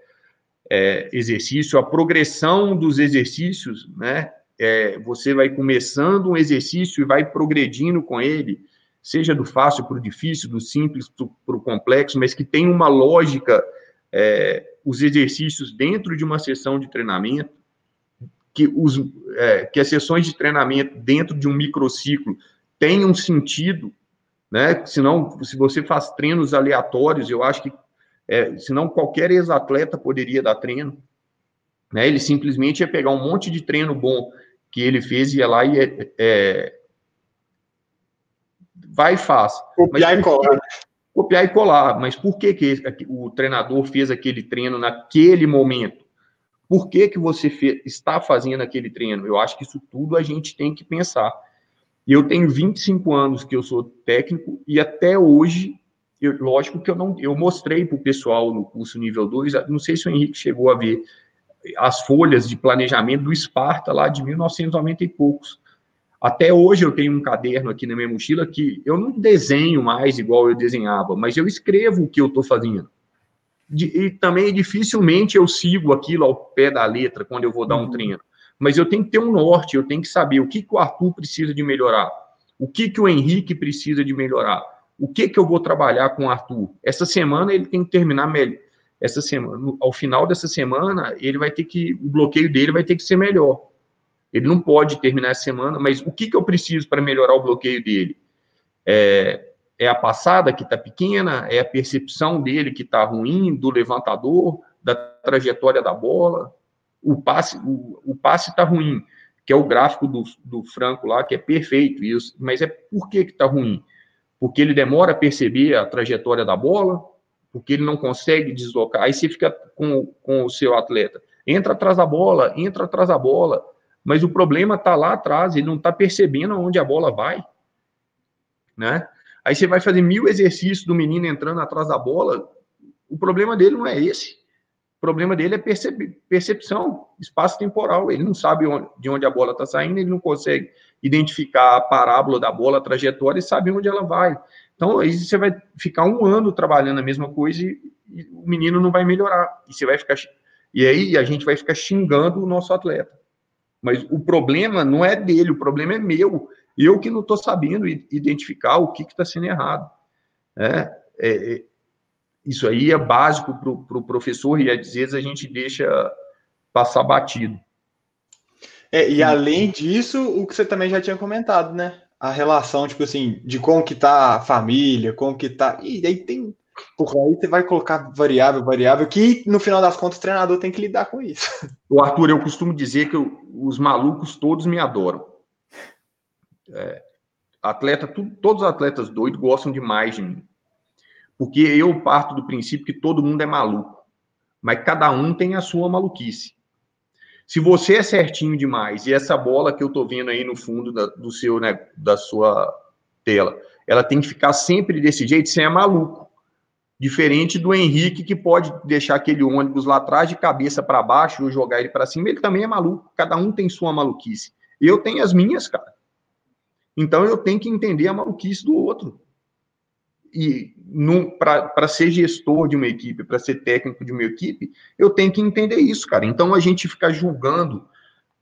é, exercício, a progressão dos exercícios, né? é, você vai começando um exercício e vai progredindo com ele, seja do fácil para o difícil, do simples para o complexo, mas que tem uma lógica, é, os exercícios dentro de uma sessão de treinamento, que, os, é, que as sessões de treinamento dentro de um microciclo tenham sentido, né? Senão, se você faz treinos aleatórios, eu acho que, é, senão qualquer ex-atleta poderia dar treino, né? Ele simplesmente ia pegar um monte de treino bom que ele fez, ia lá e é, é vai e faz. Copiar e colar. Copiar e colar. Mas por que, que o treinador fez aquele treino naquele momento? Por que, que você fez, está fazendo aquele treino? Eu acho que isso tudo a gente tem que pensar. E eu tenho 25 anos que eu sou técnico e até hoje, eu, lógico que eu não eu mostrei para o pessoal no curso nível 2, não sei se o Henrique chegou a ver as folhas de planejamento do Esparta lá de 1990 e poucos. Até hoje eu tenho um caderno aqui na minha mochila que eu não desenho mais igual eu desenhava, mas eu escrevo o que eu estou fazendo. e também dificilmente eu sigo aquilo ao pé da letra quando eu vou dar um uhum. treino. Mas eu tenho que ter um norte, eu tenho que saber o que, que o Arthur precisa de melhorar, o que, que o Henrique precisa de melhorar, o que, que eu vou trabalhar com o Arthur. Essa semana ele tem que terminar melhor essa semana, ao final dessa semana, ele vai ter que, o bloqueio dele vai ter que ser melhor. Ele não pode terminar essa semana, mas o que, que eu preciso para melhorar o bloqueio dele? É, é a passada que está pequena, é a percepção dele que está ruim, do levantador, da trajetória da bola. O passe o, o passe está ruim, que é o gráfico do, do Franco lá, que é perfeito, isso, mas é por que está ruim? Porque ele demora a perceber a trajetória da bola, porque ele não consegue deslocar. Aí você fica com, com o seu atleta. Entra atrás da bola, entra atrás da bola. Mas o problema está lá atrás, ele não está percebendo onde a bola vai. Né? Aí você vai fazer mil exercícios do menino entrando atrás da bola. O problema dele não é esse. O problema dele é percep percepção, espaço temporal. Ele não sabe onde, de onde a bola está saindo, ele não consegue identificar a parábola da bola, a trajetória e sabe onde ela vai. Então, aí você vai ficar um ano trabalhando a mesma coisa e, e, o menino não vai melhorar. E você vai ficar. E aí a gente vai ficar xingando o nosso atleta. Mas o problema não é dele, o problema é meu. Eu que não estou sabendo identificar o que está sendo errado. É, é, é, isso aí é básico para o pro professor e às vezes a gente deixa passar batido. É, e além disso, o que você também já tinha comentado, né? a relação, tipo assim, de como que tá a família, como que tá. E aí tem. Por aí você vai colocar variável, variável, que no final das contas o treinador tem que lidar com isso. O Arthur, eu costumo dizer que eu, os malucos todos me adoram. É, atleta, tu, todos os atletas doidos gostam demais de mim. Porque eu parto do princípio que todo mundo é maluco. Mas cada um tem a sua maluquice. Se você é certinho demais e essa bola que eu tô vendo aí no fundo da, do seu, né, da sua tela, ela tem que ficar sempre desse jeito, você é maluco. Diferente do Henrique, que pode deixar aquele ônibus lá atrás de cabeça para baixo ou jogar ele para cima, ele também é maluco. Cada um tem sua maluquice. Eu tenho as minhas, cara. Então eu tenho que entender a maluquice do outro e para ser gestor de uma equipe, para ser técnico de uma equipe, eu tenho que entender isso, cara. Então a gente ficar julgando,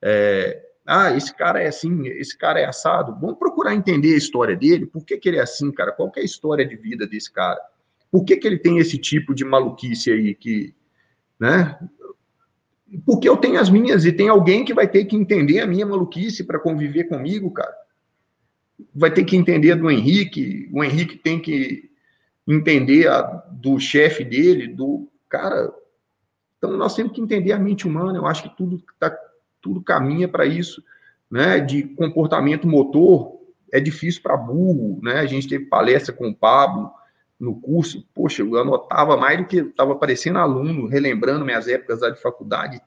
é, ah, esse cara é assim, esse cara é assado. Vamos procurar entender a história dele, por que, que ele é assim, cara? Qual é a história de vida desse cara? Por que, que ele tem esse tipo de maluquice aí que, né? Porque eu tenho as minhas e tem alguém que vai ter que entender a minha maluquice para conviver comigo, cara vai ter que entender do Henrique, o Henrique tem que entender a, do chefe dele, do cara. Então nós temos que entender a mente humana. Eu acho que tudo tá, tudo caminha para isso, né? De comportamento motor é difícil para burro, né? A gente teve palestra com o Pablo no curso, poxa, eu anotava mais do que estava parecendo aluno, relembrando minhas épocas lá de faculdade.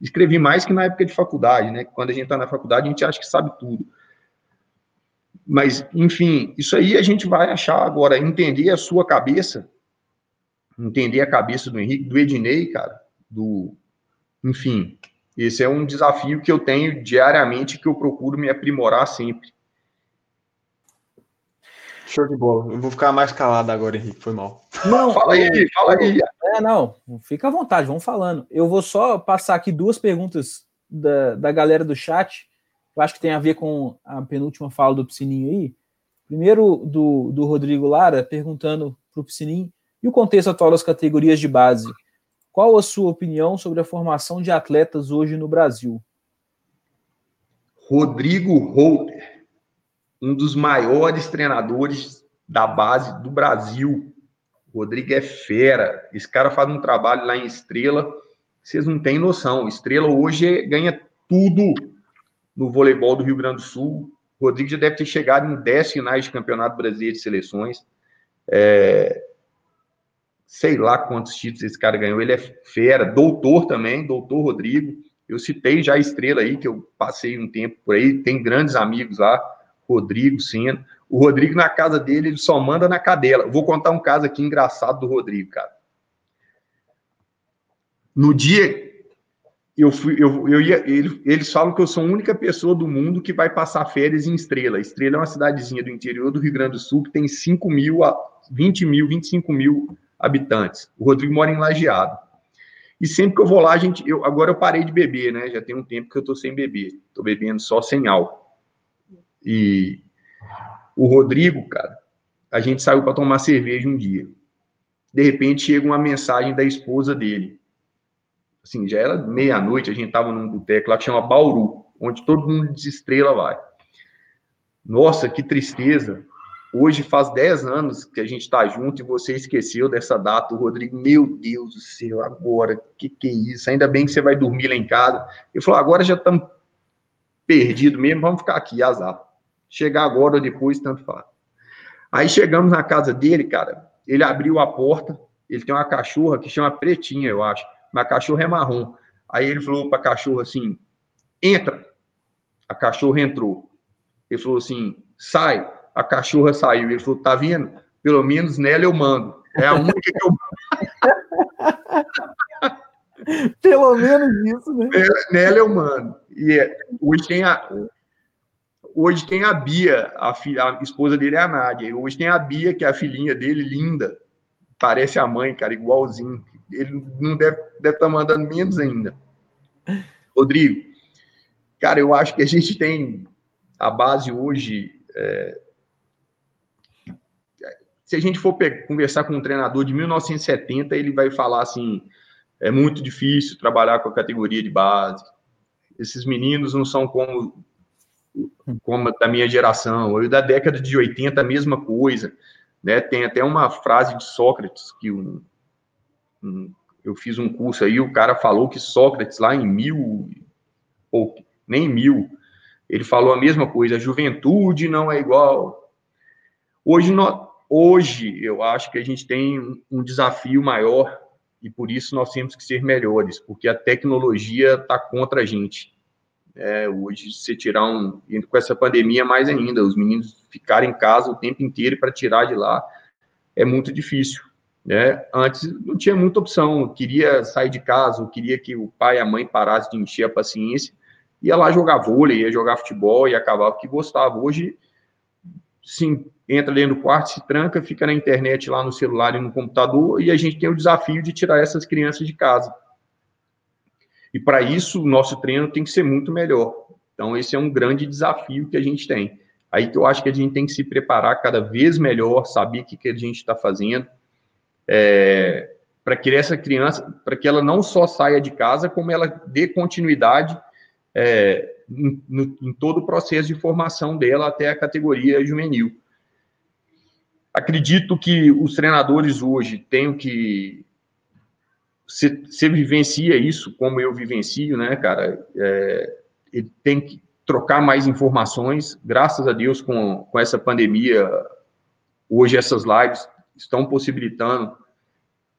Escrevi mais que na época de faculdade, né? Quando a gente está na faculdade, a gente acha que sabe tudo. Mas, enfim, isso aí a gente vai achar agora, entender a sua cabeça, entender a cabeça do Henrique, do Ednei, cara, do. Enfim, esse é um desafio que eu tenho diariamente, que eu procuro me aprimorar sempre. Show de bola. Eu vou ficar mais calado agora, Henrique, foi mal. Não, fala aí, fala aí. É, não, fica à vontade, vamos falando. Eu vou só passar aqui duas perguntas da, da galera do chat, eu acho que tem a ver com a penúltima fala do Piscininho aí. Primeiro, do, do Rodrigo Lara, perguntando para o Piscininho, e o contexto atual das categorias de base? Qual a sua opinião sobre a formação de atletas hoje no Brasil? Rodrigo Holter, um dos maiores treinadores da base do Brasil. Rodrigo é fera. Esse cara faz um trabalho lá em Estrela, vocês não têm noção. Estrela hoje ganha tudo no voleibol do Rio Grande do Sul. Rodrigo já deve ter chegado em 10 finais de Campeonato Brasileiro de Seleções. É, sei lá quantos títulos esse cara ganhou, ele é fera, doutor também, doutor Rodrigo. Eu citei já a estrela aí, que eu passei um tempo por aí, tem grandes amigos lá, Rodrigo, Sena. O Rodrigo, na casa dele, ele só manda na cadela. vou contar um caso aqui engraçado do Rodrigo, cara. No dia eu fui, eu, eu ia, ele, eles falam que eu sou a única pessoa do mundo que vai passar férias em Estrela. Estrela é uma cidadezinha do interior do Rio Grande do Sul que tem 5 mil a 20 mil, 25 mil habitantes. O Rodrigo mora em Lajeado. E sempre que eu vou lá, a gente, eu, agora eu parei de beber, né? Já tem um tempo que eu tô sem beber. Tô bebendo só sem álcool. E o Rodrigo, cara, a gente saiu para tomar cerveja um dia. De repente chega uma mensagem da esposa dele. Assim, já era meia-noite, a gente tava num boteco lá que chama Bauru, onde todo mundo de estrela vai. Nossa, que tristeza. Hoje faz 10 anos que a gente está junto e você esqueceu dessa data, o Rodrigo. Meu Deus do céu, agora, que que é isso? Ainda bem que você vai dormir lá em casa. Ele falou: agora já estamos perdidos mesmo, vamos ficar aqui, azar. Chegar agora ou depois, tanto faz. Aí chegamos na casa dele, cara. Ele abriu a porta. Ele tem uma cachorra que chama Pretinha, eu acho. Mas a cachorra é marrom. Aí ele falou para a cachorra assim: entra. A cachorra entrou. Ele falou assim: sai a cachorra saiu. Ele falou: tá vendo? Pelo menos nela eu mando. É a única que eu. Pelo menos isso, né? É, nela eu mando. E é, hoje tem a. Hoje tem a Bia, a, a esposa dele é a Nádia. Hoje tem a Bia, que é a filhinha dele, linda. Parece a mãe, cara, igualzinho. Ele não deve estar tá mandando menos ainda. Rodrigo, cara, eu acho que a gente tem a base hoje é, se a gente for conversar com um treinador de 1970, ele vai falar assim: é muito difícil trabalhar com a categoria de base. Esses meninos não são como, como da minha geração. ou da década de 80, a mesma coisa. Né? Tem até uma frase de Sócrates que um, um, eu fiz um curso aí, o cara falou que Sócrates, lá em mil, ou nem mil, ele falou a mesma coisa: a juventude não é igual. Hoje nós Hoje, eu acho que a gente tem um desafio maior e por isso nós temos que ser melhores, porque a tecnologia está contra a gente. É, hoje, se tirar um. Com essa pandemia, mais ainda, os meninos ficarem em casa o tempo inteiro para tirar de lá é muito difícil. Né? Antes não tinha muita opção, eu queria sair de casa, eu queria que o pai e a mãe parassem de encher a paciência, ia lá jogar vôlei, ia jogar futebol e acabava que gostava. Hoje, sim, entra dentro do quarto, se tranca, fica na internet lá no celular e no computador, e a gente tem o desafio de tirar essas crianças de casa. E para isso, o nosso treino tem que ser muito melhor. Então, esse é um grande desafio que a gente tem. Aí que eu acho que a gente tem que se preparar cada vez melhor, saber o que, que a gente está fazendo, é, para que essa criança, para que ela não só saia de casa, como ela dê continuidade é, em, no, em todo o processo de formação dela até a categoria juvenil. Acredito que os treinadores hoje tenham que. Você vivencia isso como eu vivencio, né, cara? É, ele tem que trocar mais informações. Graças a Deus, com, com essa pandemia, hoje essas lives estão possibilitando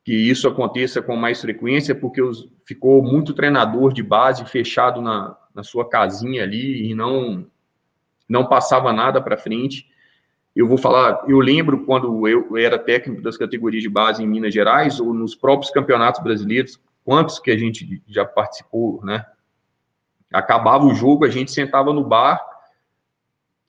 que isso aconteça com mais frequência, porque os, ficou muito treinador de base fechado na, na sua casinha ali e não, não passava nada para frente. Eu vou falar, eu lembro quando eu era técnico das categorias de base em Minas Gerais, ou nos próprios campeonatos brasileiros, quantos que a gente já participou, né? Acabava o jogo, a gente sentava no bar,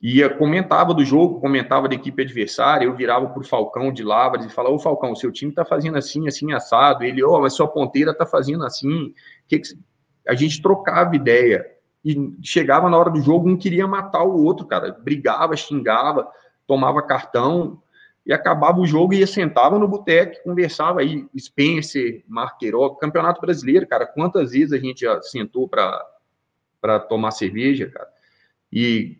ia, comentava do jogo, comentava da equipe adversária, eu virava para o Falcão de Lavras e falava, ô Falcão, seu time está fazendo assim, assim, assado. Ele, ó, oh, mas sua ponteira está fazendo assim. Que que... a gente trocava ideia. E chegava na hora do jogo, um queria matar o outro, cara. Brigava, xingava, tomava cartão e acabava o jogo e ia sentava no boteco, conversava aí, Spencer, Marqueiro, Campeonato Brasileiro, cara, quantas vezes a gente já sentou para tomar cerveja, cara, e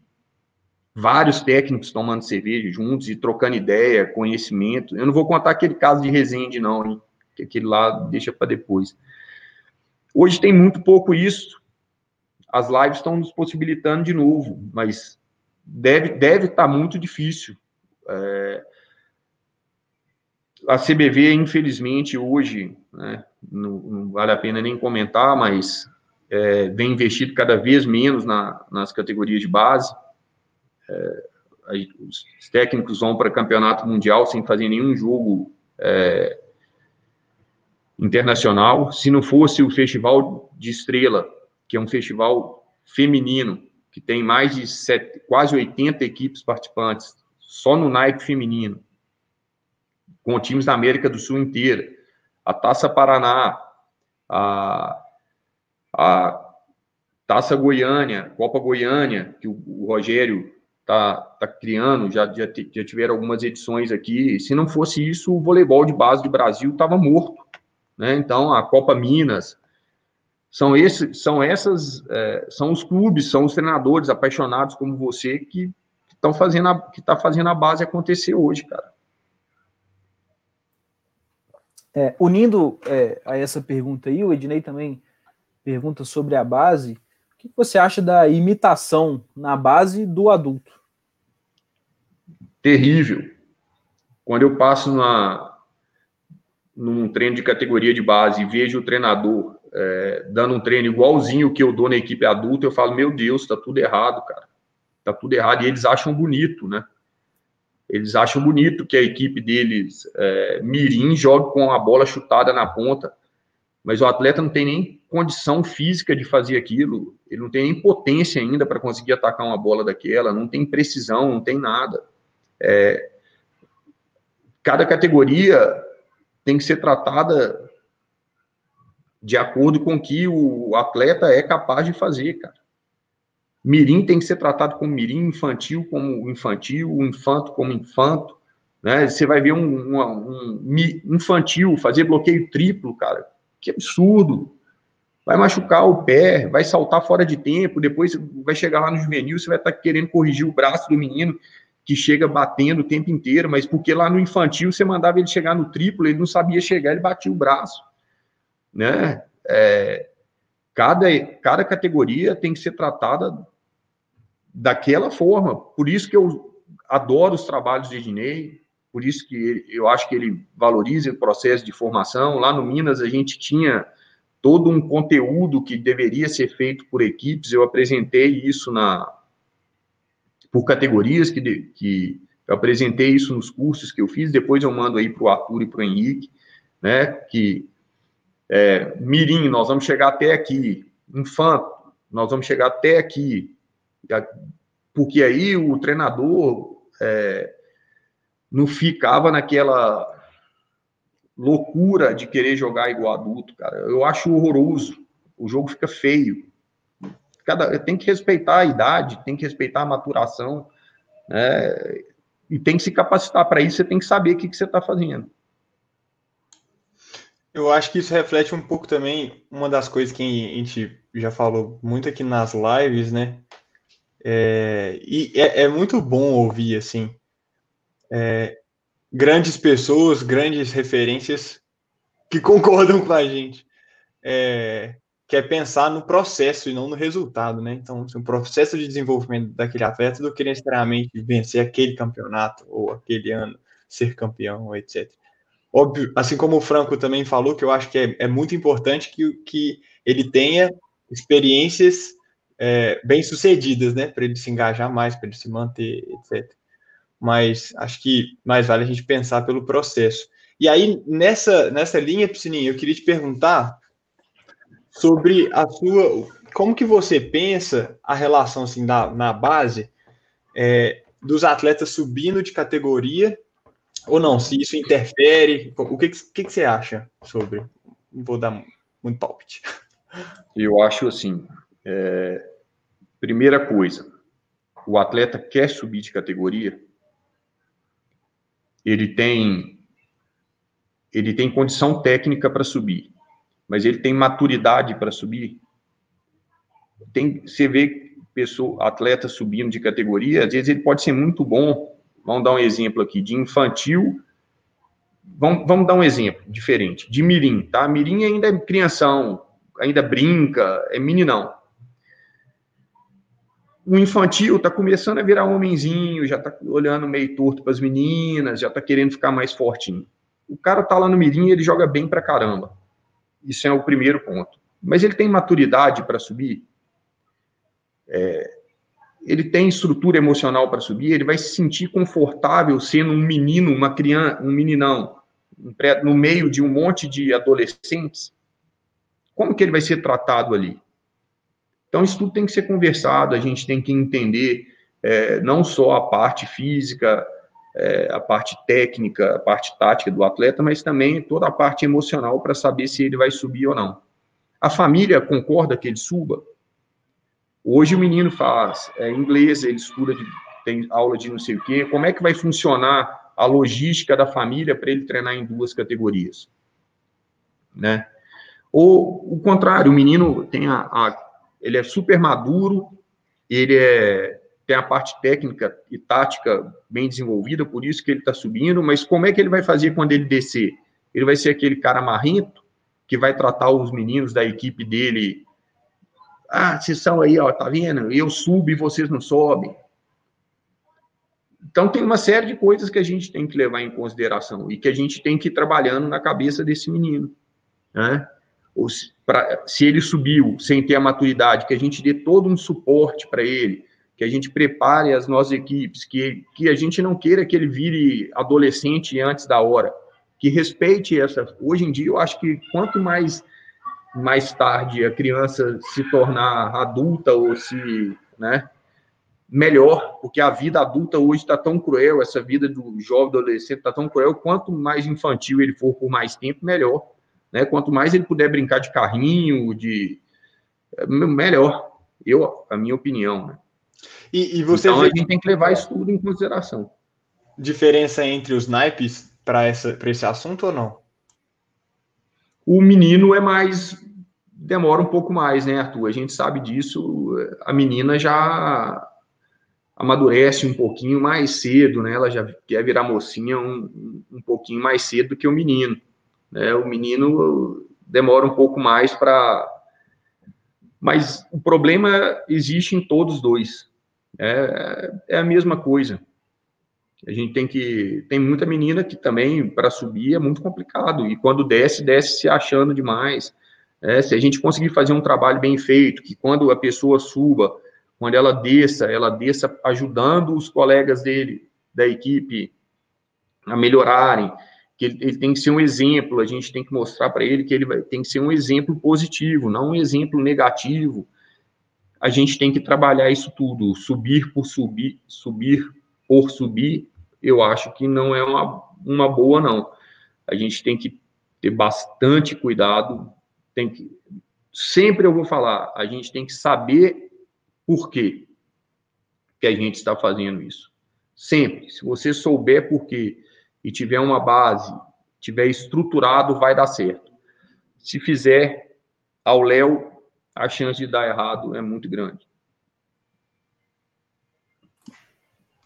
vários técnicos tomando cerveja juntos e trocando ideia, conhecimento. Eu não vou contar aquele caso de Resende, não, hein? que aquele lá deixa para depois. Hoje tem muito pouco isso. As lives estão nos possibilitando de novo, mas deve deve estar tá muito difícil. É, a CBV, infelizmente, hoje, né, não, não, vale a pena nem comentar, mas é, vem investido cada vez menos na, nas categorias de base. É, os técnicos vão para campeonato mundial sem fazer nenhum jogo é, internacional. Se não fosse o Festival de Estrela, que é um festival feminino, que tem mais de sete, quase 80 equipes participantes, só no naipe feminino, com times da América do Sul inteira, a Taça Paraná, a, a Taça Goiânia, Copa Goiânia, que o, o Rogério está tá criando, já, já, já tiveram algumas edições aqui. Se não fosse isso, o voleibol de base do Brasil estava morto. Né? Então, a Copa Minas, são, esses, são essas, é, são os clubes, são os treinadores apaixonados como você que estão fazendo a, que está fazendo a base acontecer hoje, cara. É, unindo é, a essa pergunta aí, o Ednei também pergunta sobre a base. O que você acha da imitação na base do adulto? Terrível. Quando eu passo na, num treino de categoria de base e vejo o treinador é, dando um treino igualzinho que eu dou na equipe adulta, eu falo, meu Deus, tá tudo errado, cara. Tá tudo errado. E eles acham bonito, né? Eles acham bonito que a equipe deles, é, Mirim, jogue com a bola chutada na ponta, mas o atleta não tem nem condição física de fazer aquilo, ele não tem nem potência ainda para conseguir atacar uma bola daquela, não tem precisão, não tem nada. É, cada categoria tem que ser tratada de acordo com o que o atleta é capaz de fazer, cara. Mirim tem que ser tratado como mirim, infantil como infantil, o infanto como infanto. Né? Você vai ver um, um, um infantil fazer bloqueio triplo, cara. Que absurdo. Vai machucar o pé, vai saltar fora de tempo, depois vai chegar lá no juvenil, você vai estar querendo corrigir o braço do menino que chega batendo o tempo inteiro, mas porque lá no infantil você mandava ele chegar no triplo, ele não sabia chegar, ele batia o braço. Né? É, cada, cada categoria tem que ser tratada daquela forma. Por isso que eu adoro os trabalhos de Ednei, por isso que ele, eu acho que ele valoriza o processo de formação. Lá no Minas a gente tinha todo um conteúdo que deveria ser feito por equipes. Eu apresentei isso na por categorias que, que eu apresentei isso nos cursos que eu fiz. Depois eu mando aí para o Arthur e para o Henrique, né? Que é, Mirim, nós vamos chegar até aqui. Infanto, nós vamos chegar até aqui porque aí o treinador é, não ficava naquela loucura de querer jogar igual adulto, cara. Eu acho horroroso. O jogo fica feio. Cada, tem que respeitar a idade, tem que respeitar a maturação, né? E tem que se capacitar para isso. Você tem que saber o que, que você está fazendo. Eu acho que isso reflete um pouco também uma das coisas que a gente já falou muito aqui nas lives, né? É, e é, é, muito bom ouvir, assim, é, grandes pessoas, grandes referências que concordam com a gente. É, que é pensar no processo e não no resultado, né? Então, assim, o processo de desenvolvimento daquele atleta do que necessariamente vencer aquele campeonato ou aquele ano ser campeão, etc. Óbvio, assim como o Franco também falou, que eu acho que é, é muito importante que, que ele tenha experiências é, bem sucedidas, né? Para ele se engajar mais, para ele se manter, etc. Mas acho que mais vale a gente pensar pelo processo. E aí, nessa, nessa linha, Piscininha, eu queria te perguntar sobre a sua. Como que você pensa a relação assim, da, na base é, dos atletas subindo de categoria ou não? Se isso interfere? O que, que, que você acha sobre? Não vou dar muito palpite. Eu acho assim, é, primeira coisa, o atleta quer subir de categoria, ele tem ele tem condição técnica para subir, mas ele tem maturidade para subir. Tem, você vê pessoa, atleta subindo de categoria, às vezes ele pode ser muito bom. Vamos dar um exemplo aqui de infantil. Vamos, vamos dar um exemplo diferente de mirim, tá? Mirim ainda é crianção, ainda brinca, é meninão o infantil está começando a virar homenzinho, já está olhando meio torto para as meninas, já está querendo ficar mais fortinho. O cara está lá no mirim ele joga bem para caramba. Isso é o primeiro ponto. Mas ele tem maturidade para subir? É, ele tem estrutura emocional para subir? Ele vai se sentir confortável sendo um menino, uma criança, um meninão, no meio de um monte de adolescentes? Como que ele vai ser tratado ali? Então, isso tudo tem que ser conversado, a gente tem que entender é, não só a parte física, é, a parte técnica, a parte tática do atleta, mas também toda a parte emocional para saber se ele vai subir ou não. A família concorda que ele suba? Hoje o menino faz é, inglês, ele estuda, de, tem aula de não sei o quê. Como é que vai funcionar a logística da família para ele treinar em duas categorias? Né? Ou o contrário, o menino tem a, a ele é super maduro, ele é, tem a parte técnica e tática bem desenvolvida, por isso que ele está subindo, mas como é que ele vai fazer quando ele descer? Ele vai ser aquele cara marrento, que vai tratar os meninos da equipe dele, ah, vocês são aí, ó, tá vendo? Eu subo e vocês não sobem. Então, tem uma série de coisas que a gente tem que levar em consideração e que a gente tem que ir trabalhando na cabeça desse menino. Né? ou se, pra, se ele subiu sem ter a maturidade, que a gente dê todo um suporte para ele, que a gente prepare as nossas equipes, que, que a gente não queira que ele vire adolescente antes da hora, que respeite essa. Hoje em dia, eu acho que quanto mais mais tarde a criança se tornar adulta ou se, né, melhor, porque a vida adulta hoje está tão cruel, essa vida do jovem adolescente está tão cruel, quanto mais infantil ele for por mais tempo, melhor. Né? Quanto mais ele puder brincar de carrinho, de é, melhor. Eu, a minha opinião. Né? E, e você então a gente tem que levar isso tudo em consideração. Diferença entre os naipes para esse assunto ou não? O menino é mais demora um pouco mais, né, Arthur? A gente sabe disso. A menina já amadurece um pouquinho mais cedo, né? Ela já quer virar mocinha um, um pouquinho mais cedo do que o menino. Né? O menino demora um pouco mais para. Mas o problema existe em todos os dois. É, é a mesma coisa. A gente tem que. Tem muita menina que também, para subir, é muito complicado. E quando desce, desce se achando demais. É, se a gente conseguir fazer um trabalho bem feito, que quando a pessoa suba, quando ela desça, ela desça ajudando os colegas dele, da equipe, a melhorarem, que ele, ele, tem que ser um exemplo, a gente tem que mostrar para ele que ele vai, tem que ser um exemplo positivo, não um exemplo negativo. A gente tem que trabalhar isso tudo, subir por subir, subir por subir, eu acho que não é uma, uma boa, não. A gente tem que ter bastante cuidado, tem que, sempre eu vou falar, a gente tem que saber por quê que a gente está fazendo isso. Sempre. Se você souber por quê, e tiver uma base, tiver estruturado, vai dar certo. Se fizer ao Léo, a chance de dar errado é muito grande.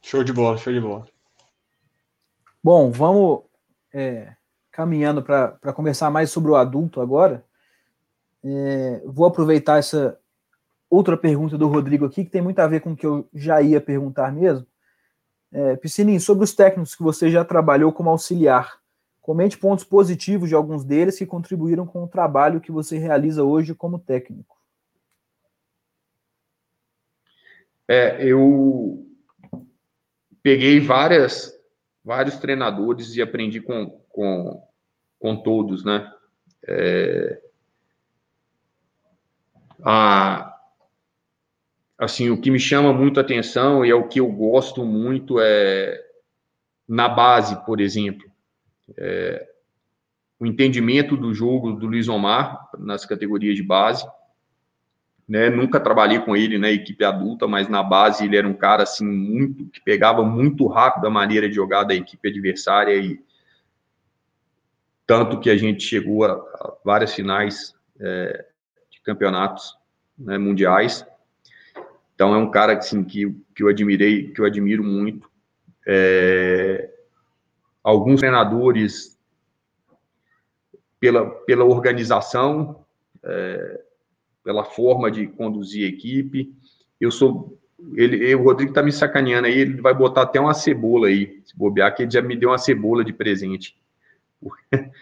Show de bola, show de bola. Bom, vamos é, caminhando para conversar mais sobre o adulto agora. É, vou aproveitar essa outra pergunta do Rodrigo aqui, que tem muito a ver com o que eu já ia perguntar mesmo. É, Piscininho, sobre os técnicos que você já trabalhou como auxiliar, comente pontos positivos de alguns deles que contribuíram com o trabalho que você realiza hoje como técnico. É, eu peguei várias, vários treinadores e aprendi com, com, com todos, né? É, a, assim, o que me chama muito atenção e é o que eu gosto muito é na base, por exemplo. É, o entendimento do jogo do Luiz Omar nas categorias de base. Né? Nunca trabalhei com ele na equipe adulta, mas na base ele era um cara assim muito que pegava muito rápido a maneira de jogar da equipe adversária e tanto que a gente chegou a, a várias finais é, de campeonatos né, mundiais. Então é um cara assim, que, que eu admirei, que eu admiro muito. É, alguns treinadores pela, pela organização, é, pela forma de conduzir a equipe. Eu sou. Ele, o Rodrigo tá me sacaneando aí, ele vai botar até uma cebola aí, se bobear, que ele já me deu uma cebola de presente.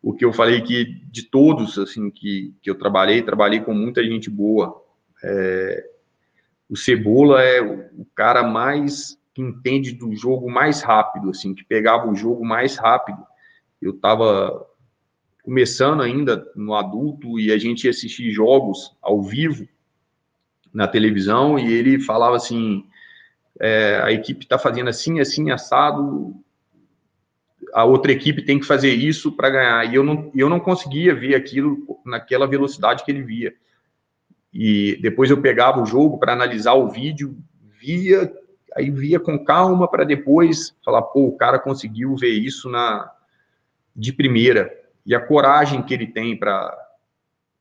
o que eu falei que de todos assim que, que eu trabalhei, trabalhei com muita gente boa. É, o Cebola é o cara mais que entende do jogo mais rápido, assim, que pegava o jogo mais rápido. Eu estava começando ainda no adulto e a gente ia assistir jogos ao vivo na televisão e ele falava assim: é, a equipe está fazendo assim, assim, assado, a outra equipe tem que fazer isso para ganhar. E eu não, eu não conseguia ver aquilo naquela velocidade que ele via. E depois eu pegava o jogo para analisar o vídeo, via, aí via com calma para depois falar, pô, o cara conseguiu ver isso na de primeira. E a coragem que ele tem para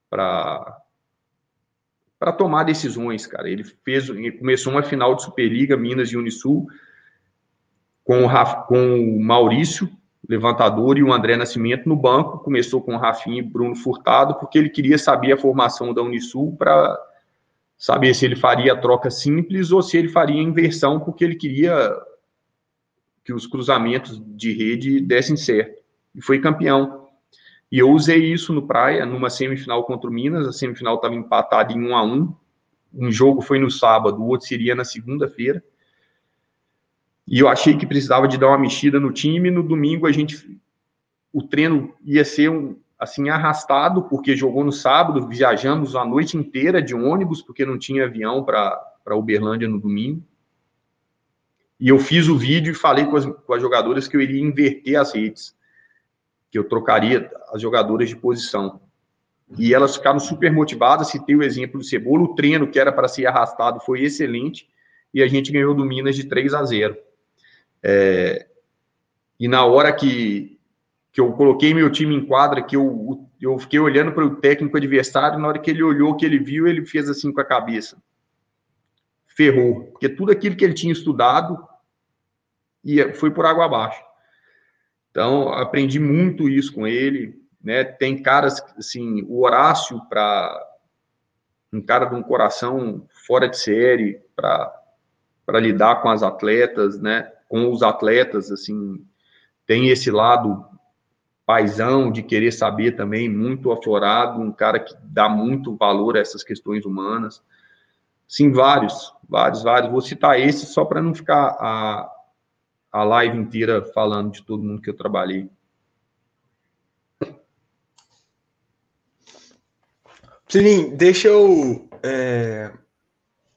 para tomar decisões, cara. Ele fez, ele começou uma final de Superliga Minas e Unisul com o, com o Maurício levantador, e o André Nascimento no banco. Começou com o Rafinha e Bruno Furtado, porque ele queria saber a formação da Unisul para saber se ele faria a troca simples ou se ele faria a inversão, porque ele queria que os cruzamentos de rede dessem certo. E foi campeão. E eu usei isso no Praia, numa semifinal contra o Minas. A semifinal estava empatada em 1 a 1 Um jogo foi no sábado, o outro seria na segunda-feira. E eu achei que precisava de dar uma mexida no time. No domingo a gente o treino ia ser um assim arrastado porque jogou no sábado, viajamos a noite inteira de ônibus porque não tinha avião para Uberlândia no domingo. E eu fiz o vídeo e falei com as, com as jogadoras que eu iria inverter as redes, que eu trocaria as jogadoras de posição. E elas ficaram super motivadas. Citei o exemplo do Cebola. O treino que era para ser arrastado foi excelente. E a gente ganhou do Minas de 3 a 0. É, e na hora que, que eu coloquei meu time em quadra, que eu, eu fiquei olhando para o técnico adversário, na hora que ele olhou, que ele viu, ele fez assim com a cabeça. Ferrou. Porque tudo aquilo que ele tinha estudado ia, foi por água abaixo. Então, aprendi muito isso com ele. Né? Tem caras, assim, o Horácio, para um cara de um coração fora de série, para lidar com as atletas, né? com os atletas, assim, tem esse lado paisão de querer saber também, muito aflorado, um cara que dá muito valor a essas questões humanas. Sim, vários, vários, vários. Vou citar esse só para não ficar a, a live inteira falando de todo mundo que eu trabalhei. Sininho, deixa eu é,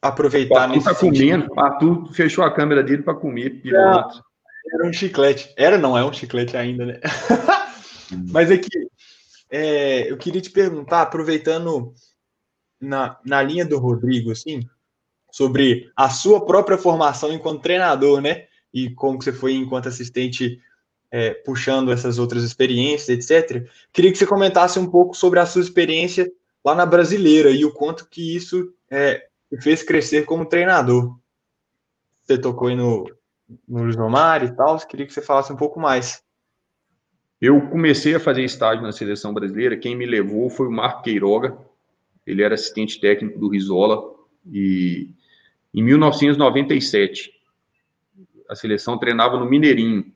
aproveitar o tá comendo. O Arthur fechou a câmera dele para comer. Era um chiclete. Era, não é um chiclete ainda, né? Mas é que é, eu queria te perguntar, aproveitando na, na linha do Rodrigo, assim, sobre a sua própria formação enquanto treinador, né? E como que você foi enquanto assistente é, puxando essas outras experiências, etc. Queria que você comentasse um pouco sobre a sua experiência lá na Brasileira e o quanto que isso é, fez crescer como treinador. Você tocou aí no, no Luiz Omar e tal, queria que você falasse um pouco mais. Eu comecei a fazer estágio na seleção brasileira, quem me levou foi o Marco Queiroga, ele era assistente técnico do Rizola, e em 1997, a seleção treinava no Mineirinho,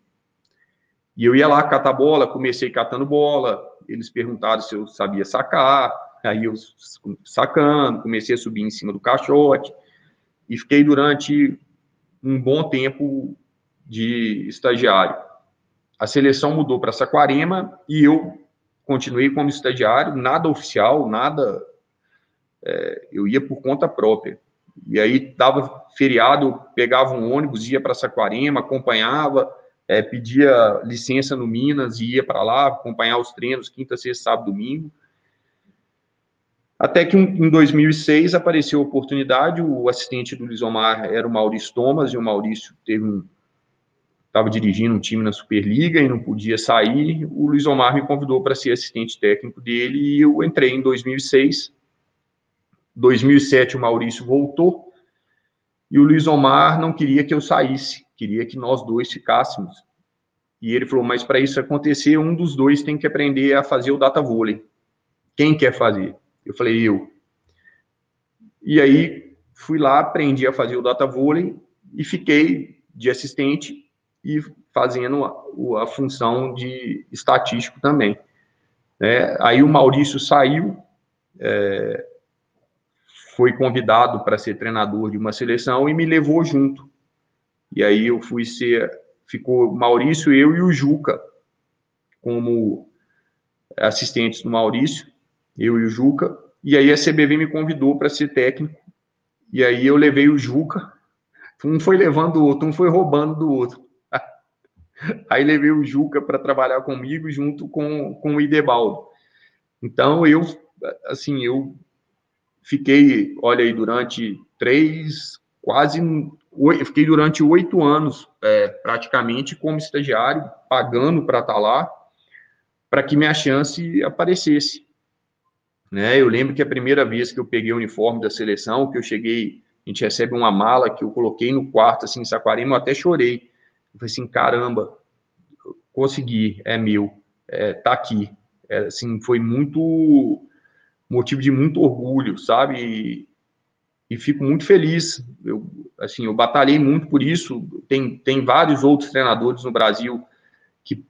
e eu ia lá catar bola, comecei catando bola, eles perguntaram se eu sabia sacar, Aí eu sacando, comecei a subir em cima do caixote e fiquei durante um bom tempo de estagiário. A seleção mudou para Saquarema e eu continuei como estagiário, nada oficial, nada. É, eu ia por conta própria. E aí dava feriado, pegava um ônibus, ia para Saquarema, acompanhava, é, pedia licença no Minas e ia para lá acompanhar os treinos, quinta, sexta, sábado, domingo. Até que em 2006 apareceu a oportunidade, o assistente do Lisomar era o Maurício Thomas, e o Maurício teve um estava dirigindo um time na Superliga e não podia sair, o Luiz Omar me convidou para ser assistente técnico dele e eu entrei em 2006. 2007 o Maurício voltou e o Luiz Omar não queria que eu saísse, queria que nós dois ficássemos. E ele falou: "Mas para isso acontecer, um dos dois tem que aprender a fazer o data vôlei. Quem quer fazer?" Eu falei: "Eu". E aí fui lá, aprendi a fazer o data vôlei e fiquei de assistente e fazendo a, a função de estatístico também. É, aí o Maurício saiu, é, foi convidado para ser treinador de uma seleção e me levou junto. E aí eu fui ser, ficou Maurício, eu e o Juca como assistentes do Maurício, eu e o Juca. E aí a CBV me convidou para ser técnico. E aí eu levei o Juca. Um foi levando o outro, um foi roubando do outro. Aí levei o Juca para trabalhar comigo junto com, com o Idebaldo. Então eu, assim, eu fiquei, olha aí, durante três, quase, eu fiquei durante oito anos é, praticamente como estagiário, pagando para estar tá lá, para que minha chance aparecesse. Né? Eu lembro que a primeira vez que eu peguei o uniforme da seleção, que eu cheguei, a gente recebe uma mala que eu coloquei no quarto, assim, em Saquarema, eu até chorei eu falei assim, caramba, consegui, é meu, é, tá aqui. É, assim, foi muito motivo de muito orgulho, sabe? E, e, fico muito feliz. Eu, assim, eu batalhei muito por isso. Tem, tem vários outros treinadores no Brasil que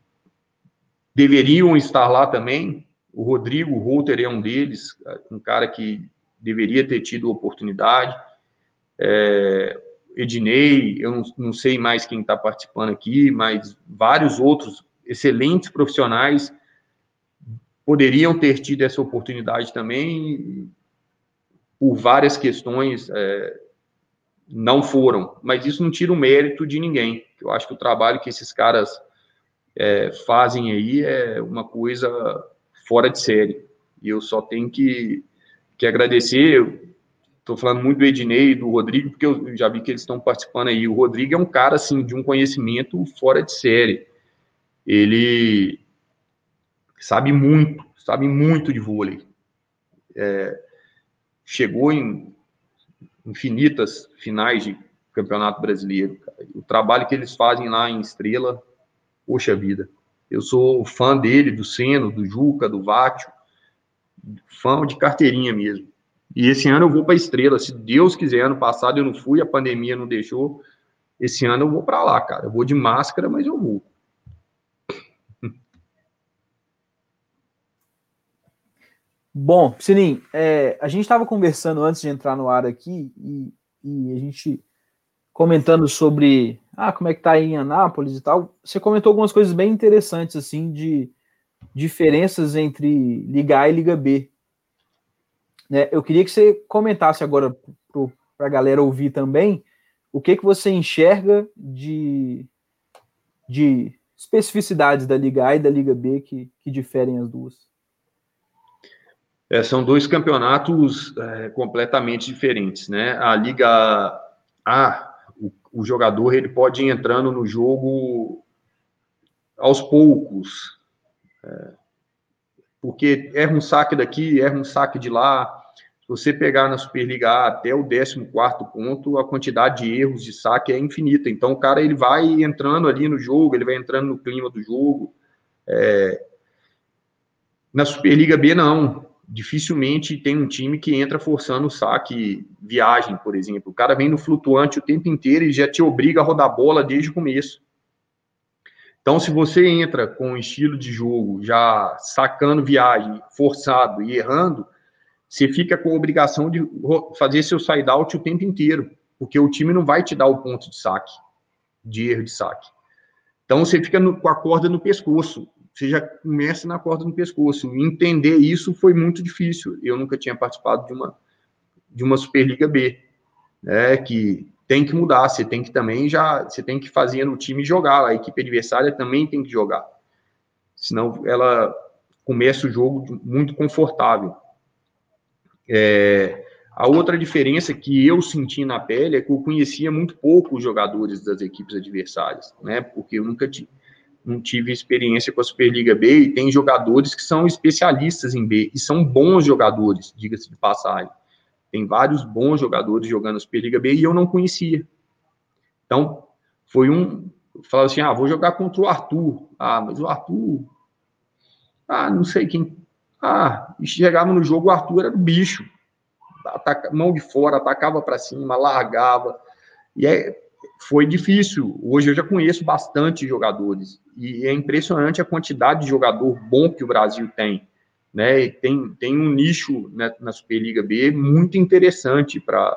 deveriam estar lá também. O Rodrigo Router é um deles, um cara que deveria ter tido oportunidade. É, Ednei, eu não sei mais quem está participando aqui, mas vários outros excelentes profissionais poderiam ter tido essa oportunidade também, por várias questões é, não foram. Mas isso não tira o mérito de ninguém. Eu acho que o trabalho que esses caras é, fazem aí é uma coisa fora de série. E eu só tenho que, que agradecer. Estou falando muito do Ednei e do Rodrigo, porque eu já vi que eles estão participando aí. O Rodrigo é um cara, assim, de um conhecimento fora de série. Ele sabe muito, sabe muito de vôlei. É, chegou em infinitas finais de campeonato brasileiro. O trabalho que eles fazem lá em Estrela, poxa vida. Eu sou fã dele, do Seno, do Juca, do Vátio, fã de carteirinha mesmo. E esse ano eu vou para Estrela, se Deus quiser. Ano passado eu não fui, a pandemia não deixou. Esse ano eu vou para lá, cara. Eu vou de máscara, mas eu vou. Bom, Sinim, é, a gente estava conversando antes de entrar no ar aqui e, e, a gente comentando sobre ah, como é que tá aí em Anápolis e tal. Você comentou algumas coisas bem interessantes assim de diferenças entre Liga A e Liga B. Né? Eu queria que você comentasse agora para a galera ouvir também o que, que você enxerga de, de especificidades da Liga A e da Liga B que, que diferem as duas. É, são dois campeonatos é, completamente diferentes, né? A Liga A, o, o, jogador ele pode ir entrando no jogo aos poucos, é, porque erra um saque daqui, erra um saque de lá, se você pegar na Superliga A até o 14 ponto, a quantidade de erros de saque é infinita. Então, o cara ele vai entrando ali no jogo, ele vai entrando no clima do jogo. É... Na Superliga B, não. Dificilmente tem um time que entra forçando o saque viagem, por exemplo. O cara vem no flutuante o tempo inteiro e já te obriga a rodar bola desde o começo. Então, se você entra com um estilo de jogo já sacando viagem, forçado e errando, você fica com a obrigação de fazer seu side-out o tempo inteiro, porque o time não vai te dar o ponto de saque, de erro de saque. Então você fica no, com a corda no pescoço, você já começa na corda no pescoço. Entender isso foi muito difícil. Eu nunca tinha participado de uma de uma Superliga B, né, que tem que mudar, você tem que também já, você tem que fazer no time jogar, a equipe adversária também tem que jogar. Senão ela começa o jogo muito confortável. É, a outra diferença que eu senti na pele é que eu conhecia muito pouco os jogadores das equipes adversárias, né? Porque eu nunca tive, não tive experiência com a Superliga B e tem jogadores que são especialistas em B e são bons jogadores, diga-se de passagem. Tem vários bons jogadores jogando a Superliga B e eu não conhecia. Então, foi um. Falava assim: ah, vou jogar contra o Arthur. Ah, mas o Arthur. Ah, não sei quem. Ah, chegava no jogo, o Arthur era do bicho. Ataca, mão de fora, atacava para cima, largava. E é, foi difícil. Hoje eu já conheço bastante jogadores. E é impressionante a quantidade de jogador bom que o Brasil tem né? Tem, tem um nicho né, na Superliga B muito interessante para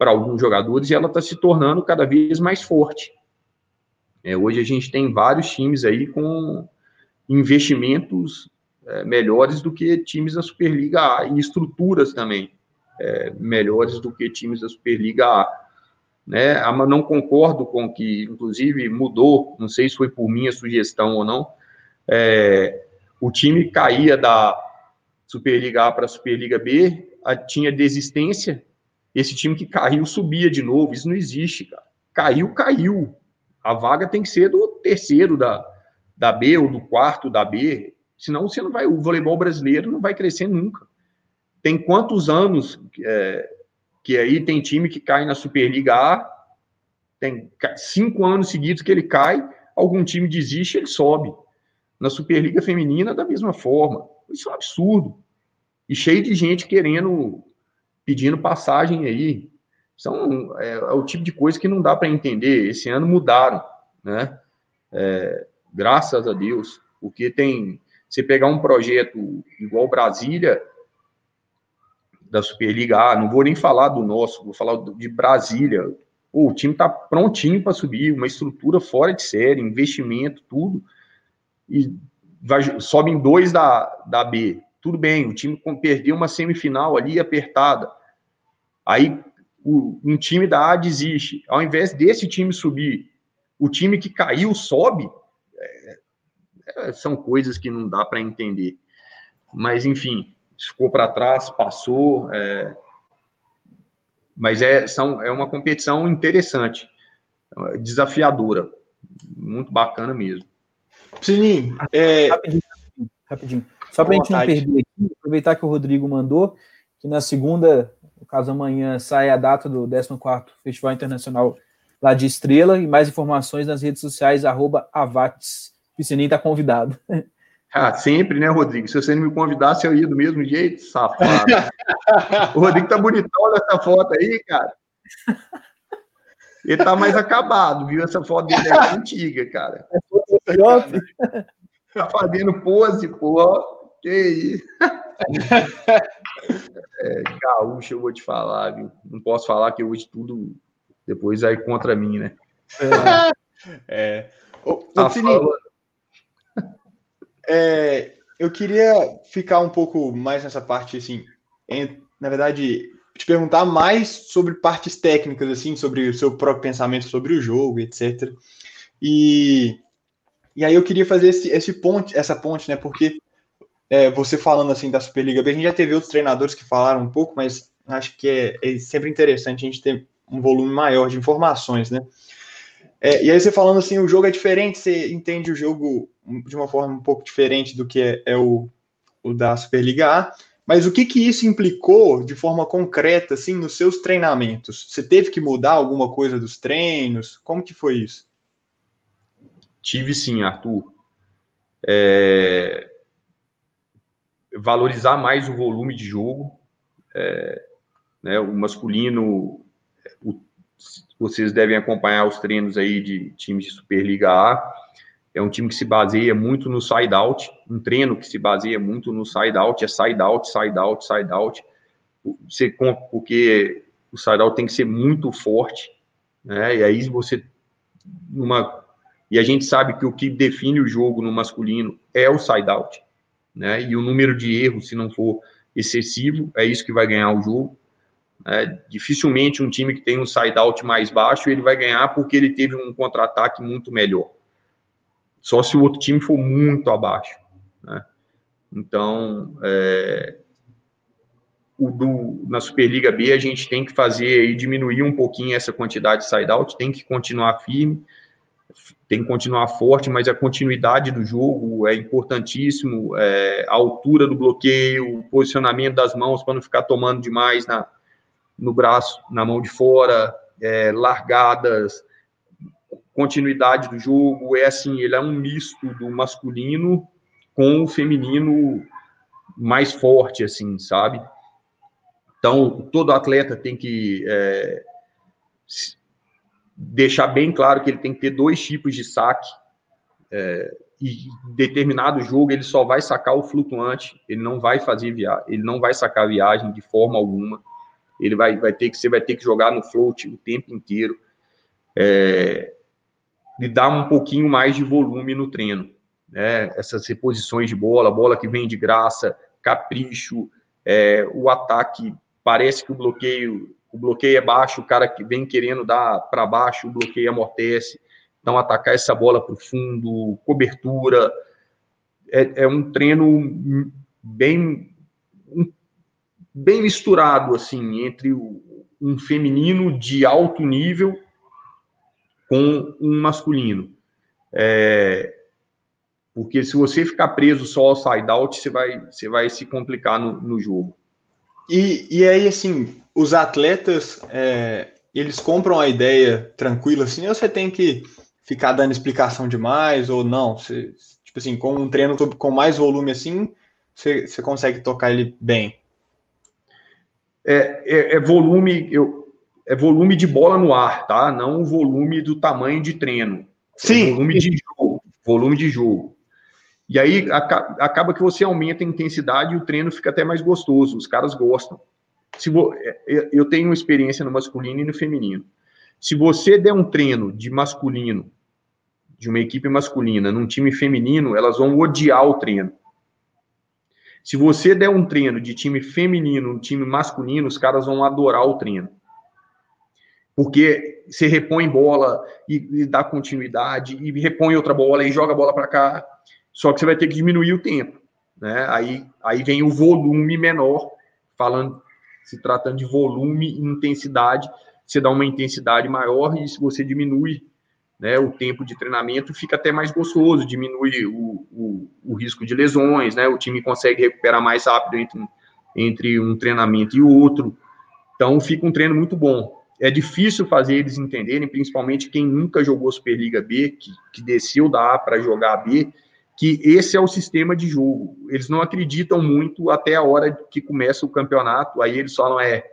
alguns jogadores e ela está se tornando cada vez mais forte. É, hoje a gente tem vários times aí com investimentos é, melhores do que times da Superliga A e estruturas também é, melhores do que times da Superliga A. Né? Ah, não concordo com que, inclusive, mudou, não sei se foi por minha sugestão ou não, é, o time caía da Superliga A para a Superliga B, tinha desistência, esse time que caiu subia de novo. Isso não existe, cara. Caiu, caiu. A vaga tem que ser do terceiro da, da B ou do quarto da B. Senão você não vai. O voleibol brasileiro não vai crescer nunca. Tem quantos anos é, que aí tem time que cai na Superliga A? Tem cinco anos seguidos que ele cai, algum time desiste, ele sobe. Na Superliga Feminina, da mesma forma. Isso é um absurdo. E cheio de gente querendo, pedindo passagem aí. São, é, é o tipo de coisa que não dá para entender. Esse ano mudaram, né? É, graças a Deus. Porque tem. Você pegar um projeto igual Brasília, da Superliga A, não vou nem falar do nosso, vou falar de Brasília. Pô, o time está prontinho para subir, uma estrutura fora de série, investimento, tudo e vai, sobem dois da, da B. Tudo bem, o time perdeu uma semifinal ali apertada. Aí o, um time da A desiste. Ao invés desse time subir, o time que caiu sobe. É, é, são coisas que não dá para entender. Mas, enfim, ficou para trás, passou. É, mas é, são, é uma competição interessante, desafiadora, muito bacana mesmo. Sininho, é... rapidinho, rapidinho. Só para a gente não perder aqui, aproveitar que o Rodrigo mandou, que na segunda, no caso amanhã, sai a data do 14º Festival Internacional lá de Estrela, e mais informações nas redes sociais, arroba Avates. O Sininho está convidado. Ah, sempre, né, Rodrigo? Se você não me convidasse, eu ia do mesmo jeito, safado. o Rodrigo tá bonitão, olha essa foto aí, cara. Ele tá mais acabado, viu? Essa foto dele é antiga, cara. Tá fazendo pose, pô. Que isso? É, gaúcho, eu vou te falar, viu? Não posso falar que hoje tudo depois aí contra mim, né? É. é. Ô, tá Sininho, é, eu queria ficar um pouco mais nessa parte, assim, em, na verdade, te perguntar mais sobre partes técnicas, assim, sobre o seu próprio pensamento sobre o jogo, etc. E, e aí eu queria fazer esse, esse ponte, essa ponte, né? Porque é, você falando assim da Superliga B, a gente já teve outros treinadores que falaram um pouco, mas acho que é, é sempre interessante a gente ter um volume maior de informações, né? É, e aí você falando assim, o jogo é diferente, você entende o jogo de uma forma um pouco diferente do que é, é o, o da Superliga A. Mas o que, que isso implicou de forma concreta, assim, nos seus treinamentos? Você teve que mudar alguma coisa dos treinos? Como que foi isso? Tive sim, Arthur. É... Valorizar mais o volume de jogo. É... Né, o masculino, o... vocês devem acompanhar os treinos aí de times de Superliga A é um time que se baseia muito no side-out, um treino que se baseia muito no side-out, é side-out, side-out, side-out, porque o side-out tem que ser muito forte, né? E aí você, e a gente sabe que o que define o jogo no masculino é o side-out, né? E o número de erros, se não for excessivo, é isso que vai ganhar o jogo. É, dificilmente um time que tem um side-out mais baixo ele vai ganhar porque ele teve um contra-ataque muito melhor. Só se o outro time for muito abaixo. Né? Então, é, o do, na Superliga B a gente tem que fazer e diminuir um pouquinho essa quantidade de side-out, tem que continuar firme, tem que continuar forte, mas a continuidade do jogo é importantíssimo, é, a altura do bloqueio, o posicionamento das mãos para não ficar tomando demais na, no braço, na mão de fora, é, largadas, continuidade do jogo, é assim, ele é um misto do masculino com o feminino mais forte, assim, sabe? Então, todo atleta tem que é, deixar bem claro que ele tem que ter dois tipos de saque. É, e determinado jogo ele só vai sacar o flutuante, ele não vai fazer viagem, ele não vai sacar viagem de forma alguma. Ele vai, vai ter que você vai ter que jogar no float o tempo inteiro. É, e dar um pouquinho mais de volume no treino. Né? Essas reposições de bola, bola que vem de graça, capricho, é, o ataque parece que o bloqueio o bloqueio é baixo, o cara que vem querendo dar para baixo, o bloqueio amortece. Então, atacar essa bola para o fundo, cobertura. É, é, um treino bem, bem misturado, assim, entre um feminino de alto nível com um masculino. É, porque se você ficar preso só ao side-out, você vai, você vai se complicar no, no jogo. E, e aí, assim, os atletas, é, eles compram a ideia tranquila assim, ou você tem que ficar dando explicação demais, ou não? Você, tipo assim, com um treino com mais volume assim, você, você consegue tocar ele bem? É, é, é, volume, eu, é volume de bola no ar, tá? Não o volume do tamanho de treino. É Sim. É volume de jogo. Volume de jogo. E aí acaba que você aumenta a intensidade e o treino fica até mais gostoso. Os caras gostam se vo, é, eu tenho experiência no masculino e no feminino. Se você der um treino de masculino, de uma equipe masculina, num time feminino, elas vão odiar o treino. Se você der um treino de time feminino, um time masculino, os caras vão adorar o treino. Porque você repõe bola e, e dá continuidade, e repõe outra bola e joga a bola para cá. Só que você vai ter que diminuir o tempo. Né? Aí, aí vem o volume menor, falando se tratando de volume e intensidade, você dá uma intensidade maior e se você diminui né, o tempo de treinamento, fica até mais gostoso, diminui o, o, o risco de lesões, né, o time consegue recuperar mais rápido entre, entre um treinamento e outro. Então, fica um treino muito bom. É difícil fazer eles entenderem, principalmente quem nunca jogou Superliga B, que, que desceu da A para jogar a B, que esse é o sistema de jogo. Eles não acreditam muito até a hora que começa o campeonato, aí eles falam, é,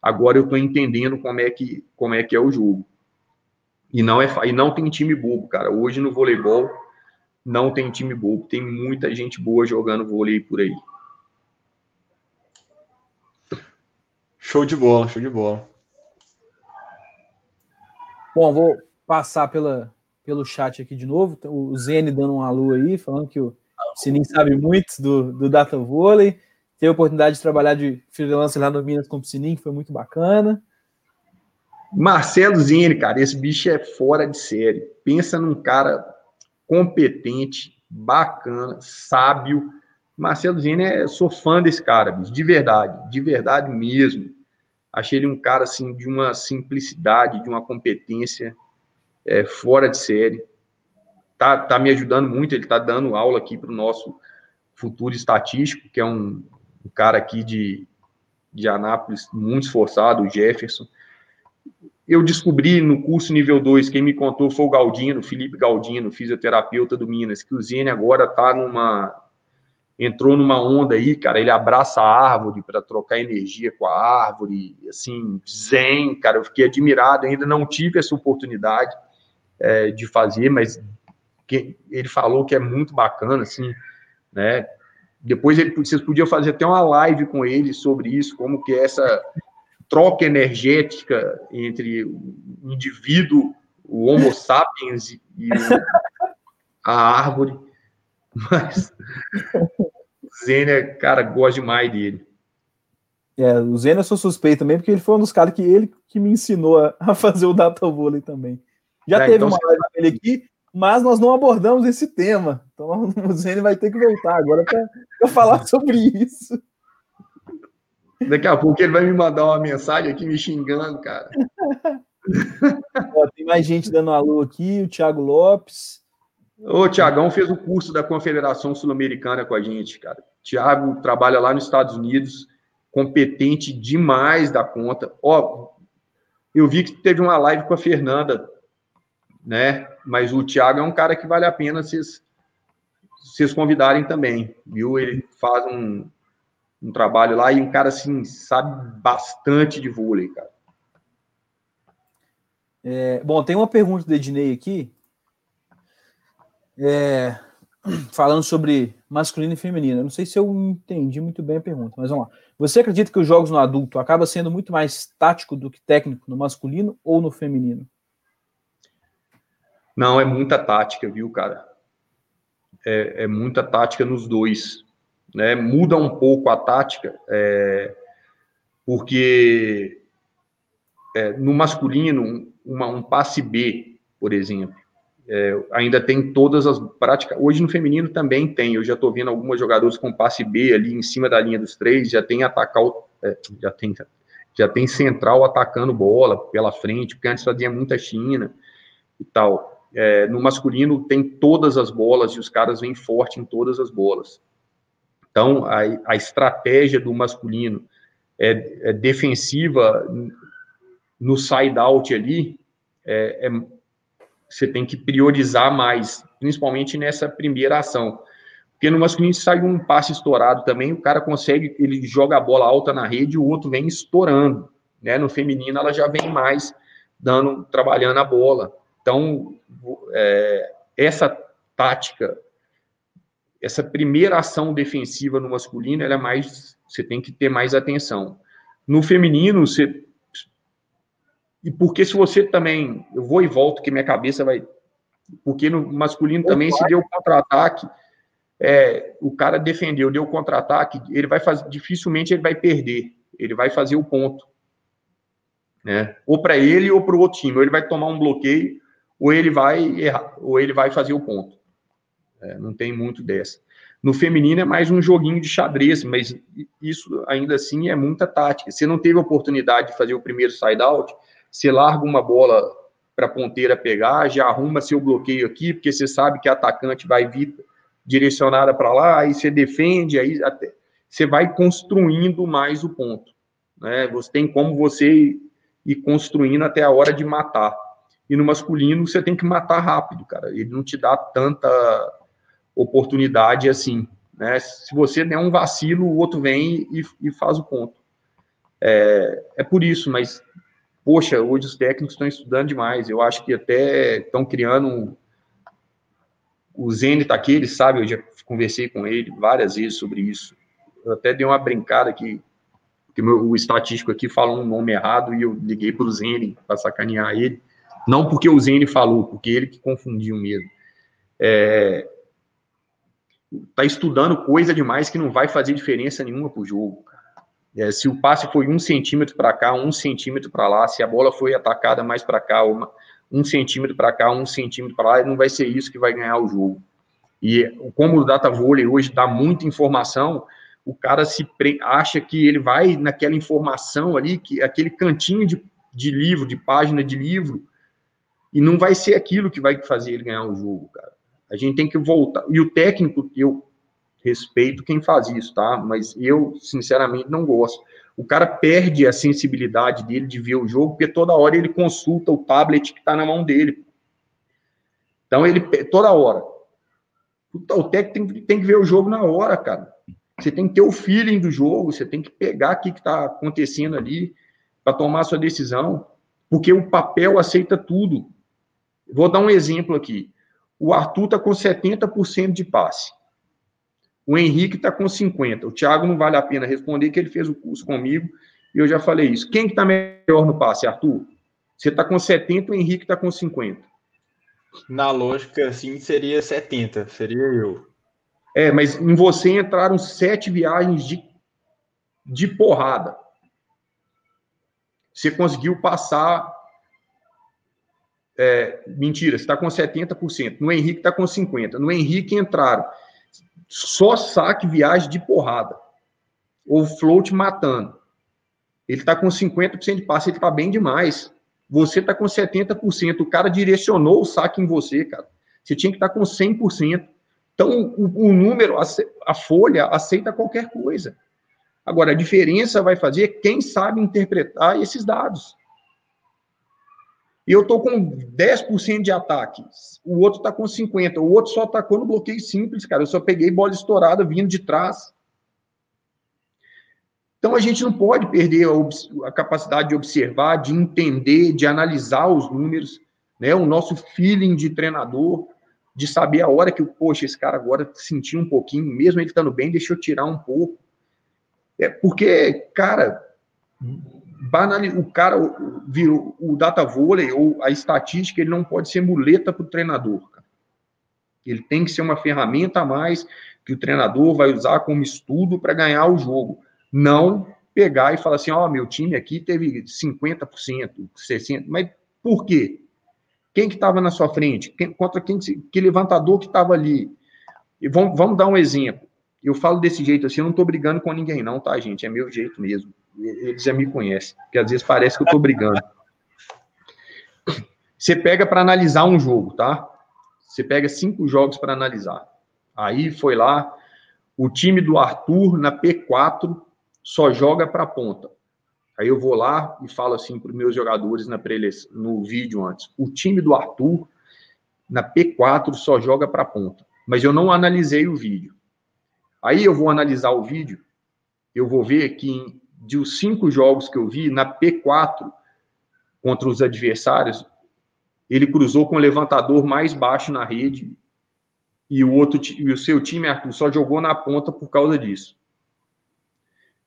agora eu estou entendendo como é, que, como é que é o jogo. E não, é, e não tem time bobo, cara. Hoje no voleibol não tem time bobo, tem muita gente boa jogando vôlei por aí. Show de bola, show de bola. Bom, vou passar pela, pelo chat aqui de novo. O Zene dando um alô aí, falando que o Sininho sabe muito do, do Data Vôlei. Teve a oportunidade de trabalhar de freelancer lá no Minas com o Sininho, que foi muito bacana. Marcelo Zene, cara, esse bicho é fora de série. Pensa num cara competente, bacana, sábio. Marcelo Zene, é, sou fã desse cara, bicho, de verdade, de verdade mesmo. Achei ele um cara assim de uma simplicidade, de uma competência é, fora de série. Tá, tá me ajudando muito, ele tá dando aula aqui para o nosso futuro estatístico, que é um, um, cara aqui de, de Anápolis, muito esforçado, o Jefferson. Eu descobri no curso nível 2, quem me contou foi o Galdino, Felipe Galdino, fisioterapeuta do Minas, que o Zene agora tá numa. Entrou numa onda aí, cara. Ele abraça a árvore para trocar energia com a árvore, assim, zen, cara. Eu fiquei admirado, ainda não tive essa oportunidade é, de fazer, mas que ele falou que é muito bacana, assim, né? Depois ele, vocês podiam fazer até uma live com ele sobre isso, como que é essa troca energética entre o indivíduo, o Homo sapiens e a árvore. Mas Zênia, cara, gosto demais dele. É, o Zeno eu sou suspeito também, porque ele foi um dos caras que ele que me ensinou a, a fazer o data vôlei também. Já é, teve então uma live com ele aqui, mas nós não abordamos esse tema. Então o Zeno vai ter que voltar agora para falar sobre isso. Daqui a pouco ele vai me mandar uma mensagem aqui me xingando, cara. Ó, tem mais gente dando alô aqui, o Thiago Lopes. O Tiagão fez o curso da Confederação Sul-Americana com a gente, cara. Tiago trabalha lá nos Estados Unidos, competente demais da conta. Ó, eu vi que teve uma live com a Fernanda, né? Mas o Tiago é um cara que vale a pena vocês, vocês convidarem também, viu? Ele faz um, um trabalho lá e um cara assim sabe bastante de vôlei, cara. É, bom, tem uma pergunta do Ednei aqui, é, falando sobre masculino e feminino. Eu não sei se eu entendi muito bem a pergunta, mas vamos lá. Você acredita que os jogos no adulto acaba sendo muito mais tático do que técnico no masculino ou no feminino? Não, é muita tática, viu, cara? É, é muita tática nos dois né, muda um pouco a tática, é, porque é, no masculino, uma, um passe B, por exemplo, é, ainda tem todas as práticas. Hoje no feminino também tem. Eu já estou vendo algumas jogadoras com passe B ali em cima da linha dos três, já tem atacar, é, já tem já tem central atacando bola pela frente, porque antes fazia muita China e tal. É, no masculino tem todas as bolas e os caras vêm forte em todas as bolas. Então, a, a estratégia do masculino é, é defensiva no side-out ali, é, é, você tem que priorizar mais, principalmente nessa primeira ação. Porque no masculino sai um passe estourado também, o cara consegue, ele joga a bola alta na rede o outro vem estourando. Né? No feminino ela já vem mais dando, trabalhando a bola. Então, é, essa tática essa primeira ação defensiva no masculino, ela é mais, você tem que ter mais atenção. No feminino, você e porque se você também, eu vou e volto que minha cabeça vai, porque no masculino também se deu contra-ataque, é, o cara defendeu, deu contra-ataque, ele vai fazer, dificilmente ele vai perder, ele vai fazer o ponto, né? Ou para ele ou para o outro time, ou ele vai tomar um bloqueio, ou ele vai errar, ou ele vai fazer o ponto. É, não tem muito dessa. No feminino é mais um joguinho de xadrez, mas isso ainda assim é muita tática. Você não teve oportunidade de fazer o primeiro side-out, você larga uma bola para a ponteira pegar, já arruma seu bloqueio aqui, porque você sabe que a atacante vai vir direcionada para lá, aí você defende, aí até, você vai construindo mais o ponto. Né? Você tem como você ir construindo até a hora de matar. E no masculino você tem que matar rápido, cara. Ele não te dá tanta oportunidade assim. Né? Se você der um vacilo, o outro vem e, e faz o ponto. É, é por isso, mas, poxa, hoje os técnicos estão estudando demais. Eu acho que até estão criando. Um, o Zene está aqui, ele sabe, eu já conversei com ele várias vezes sobre isso. Eu até dei uma brincada que, que meu, o estatístico aqui falou um nome errado e eu liguei para o Zene para sacanear ele. Não porque o Zene falou, porque ele que confundiu mesmo. É, tá estudando coisa demais que não vai fazer diferença nenhuma pro jogo. É, se o passe foi um centímetro para cá, um centímetro para lá, se a bola foi atacada mais para cá, uma, um centímetro para cá, um centímetro para lá, não vai ser isso que vai ganhar o jogo. E como o data vôlei hoje dá muita informação, o cara se acha que ele vai naquela informação ali, que aquele cantinho de, de livro, de página de livro, e não vai ser aquilo que vai fazer ele ganhar o jogo, cara. A gente tem que voltar. E o técnico, eu respeito quem faz isso, tá? Mas eu, sinceramente, não gosto. O cara perde a sensibilidade dele de ver o jogo, porque toda hora ele consulta o tablet que está na mão dele. Então, ele, toda hora. O técnico tem, tem que ver o jogo na hora, cara. Você tem que ter o feeling do jogo, você tem que pegar o que está acontecendo ali para tomar sua decisão, porque o papel aceita tudo. Vou dar um exemplo aqui. O Arthur está com 70% de passe. O Henrique está com 50%. O Thiago não vale a pena responder, que ele fez o curso comigo e eu já falei isso. Quem está melhor no passe, Arthur? Você está com 70%, o Henrique está com 50%. Na lógica, assim, seria 70%, seria eu. É, mas em você entraram sete viagens de, de porrada. Você conseguiu passar. É, mentira, você está com 70%. No Henrique está com 50%. No Henrique entraram só saque, viagem de porrada. Ou float matando. Ele está com 50% de passe, ele está bem demais. Você está com 70%. O cara direcionou o saque em você, cara. Você tinha que estar tá com 100%. Então, o, o número, a, a, folha, aceita qualquer coisa. Agora, a diferença vai fazer quem sabe interpretar esses dados. E eu estou com 10% de ataque, o outro está com 50%, o outro só atacou no bloqueio simples, cara. Eu só peguei bola estourada vindo de trás. Então a gente não pode perder a, a, capacidade de observar, de entender, de analisar os números, né? O nosso feeling de treinador, de saber a hora que, poxa, esse cara agora sentiu um pouquinho, mesmo ele estando bem, deixa eu tirar um pouco. É porque, cara, banaliza, o cara virou o data vôlei ou a estatística, ele não pode ser muleta para o treinador. Ele tem que ser uma ferramenta a mais que o treinador vai usar como estudo para ganhar o jogo. Não pegar e falar assim, ó, oh, meu time aqui teve 50%, 60%, mas por quê? Quem que estava na sua frente? Quem, contra quem? Que levantador que estava ali? E vamos, vamos dar um exemplo. Eu falo desse jeito assim, eu não estou brigando com ninguém, não, tá, gente? É meu jeito mesmo. Eles já me conhecem, porque às vezes parece que eu estou brigando. Você pega para analisar um jogo, tá? Você pega cinco jogos para analisar. Aí foi lá, o time do Arthur na P4 só joga para ponta. Aí eu vou lá e falo assim para meus jogadores na no vídeo antes. O time do Arthur na P4 só joga para ponta. Mas eu não analisei o vídeo. Aí eu vou analisar o vídeo, eu vou ver que de os cinco jogos que eu vi, na P4, contra os adversários, ele cruzou com o levantador mais baixo na rede e o outro e o seu time, Arthur, só jogou na ponta por causa disso.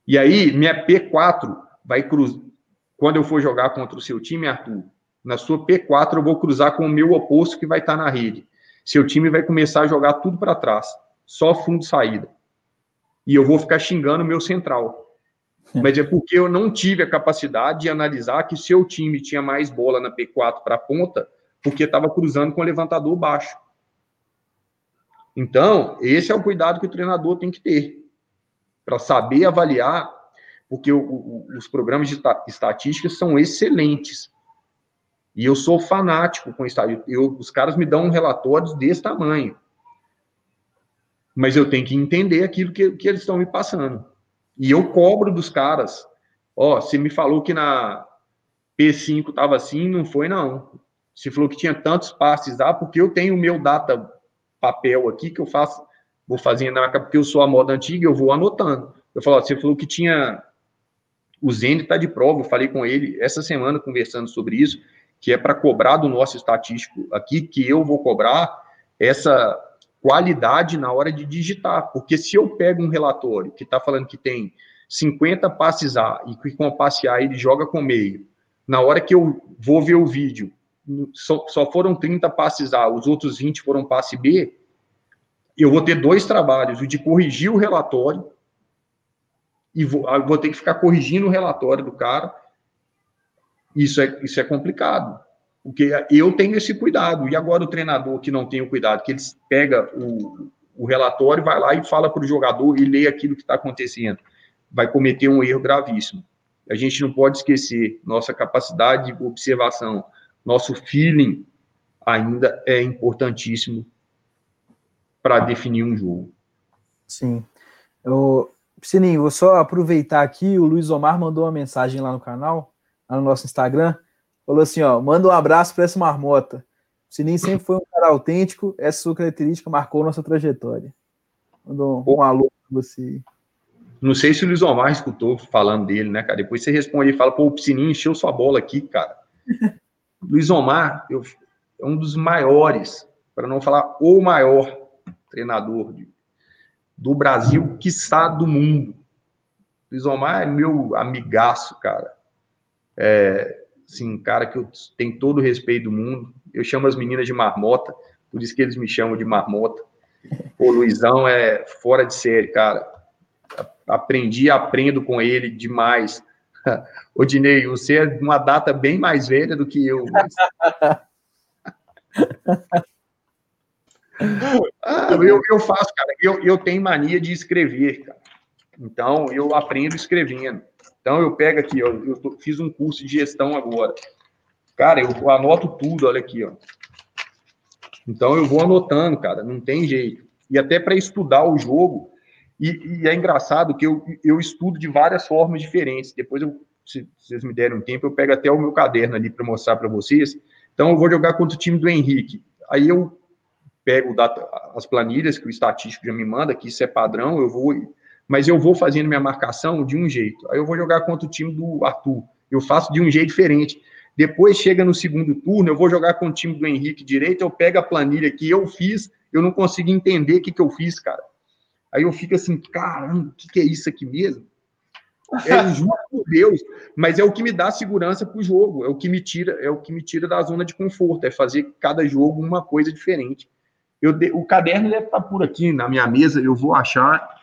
E aí, minha P4 vai cruzar. Quando eu for jogar contra o seu time, Arthur, na sua P4 eu vou cruzar com o meu oposto que vai estar na rede. Seu time vai começar a jogar tudo para trás, só fundo saída. E eu vou ficar xingando o meu central. Mas é porque eu não tive a capacidade de analisar que seu time tinha mais bola na P4 para a ponta, porque estava cruzando com o levantador baixo. Então, esse é o cuidado que o treinador tem que ter para saber avaliar, porque o, o, os programas de estatística são excelentes. E eu sou fanático com estatística. Os caras me dão relatórios desse tamanho. Mas eu tenho que entender aquilo que, que eles estão me passando. E eu cobro dos caras. Ó, você me falou que na P5 estava assim, não foi não. Você falou que tinha tantos passes, ah, porque eu tenho o meu data papel aqui que eu faço, vou fazendo na porque eu sou a moda antiga, eu vou anotando. Eu falo, você falou que tinha o Zene está de prova, eu falei com ele essa semana conversando sobre isso, que é para cobrar do nosso estatístico aqui, que eu vou cobrar essa qualidade na hora de digitar. Porque se eu pego um relatório que está falando que tem 50 passes A e que com o passe A ele joga com meio, na hora que eu vou ver o vídeo, só, só foram 30 passes A, os outros 20 foram passe B, eu vou ter dois trabalhos, o de corrigir o relatório, e vou, vou ter que ficar corrigindo o relatório do cara. Isso é, isso é complicado. Porque eu tenho esse cuidado. E agora o treinador que não tem o cuidado, que ele pega o, o relatório, vai lá e fala para o jogador e lê aquilo que está acontecendo. Vai cometer um erro gravíssimo. A gente não pode esquecer nossa capacidade de observação, nosso feeling ainda é importantíssimo para definir um jogo. Sim. Eu, Sininho, vou só aproveitar aqui, o Luiz Omar mandou uma mensagem lá no canal, lá no nosso Instagram, Falou assim, ó, manda um abraço para essa marmota. O Sininho sempre foi um cara autêntico, essa sua característica marcou nossa trajetória. Mandou um, um alô para você. Não sei se o Luiz Omar escutou falando dele, né, cara? Depois você responde e fala, pô, o Sininho encheu sua bola aqui, cara. Luiz Omar eu, é um dos maiores, para não falar o maior treinador de, do Brasil, quiçá do mundo. Luiz Omar é meu amigaço, cara. É, assim, cara que eu tenho todo o respeito do mundo. Eu chamo as meninas de marmota, por isso que eles me chamam de marmota. O Luizão é fora de série, cara. Aprendi, aprendo com ele demais. Ô, Dinei, você é uma data bem mais velha do que eu. ah, eu, eu faço, cara. Eu, eu tenho mania de escrever, cara. Então, eu aprendo escrevendo. Então, eu pego aqui, ó, eu tô, fiz um curso de gestão agora. Cara, eu anoto tudo, olha aqui, ó. Então, eu vou anotando, cara, não tem jeito. E até para estudar o jogo, e, e, é engraçado que eu, eu estudo de várias formas diferentes. Depois, eu, se, se vocês me derem um tempo, eu pego até o meu caderno ali para mostrar para vocês. Então, eu vou jogar contra o time do Henrique. Aí eu pego data, as planilhas que o estatístico já me manda, que isso é padrão, eu vou mas eu vou fazendo minha marcação de um jeito. Aí eu vou jogar contra o time do Arthur. Eu faço de um jeito diferente. Depois chega no segundo turno, eu vou jogar com o time do Henrique direito, eu pego a planilha que eu fiz, eu não consigo entender o que, que eu fiz, cara. Aí eu fico assim, caramba, o que, que é isso aqui mesmo? É justo por Deus, mas é o que me dá segurança para o jogo, é o que me tira, é o que me tira da zona de conforto, é fazer cada jogo uma coisa diferente. Eu o caderno deve estar por aqui na minha mesa, eu vou achar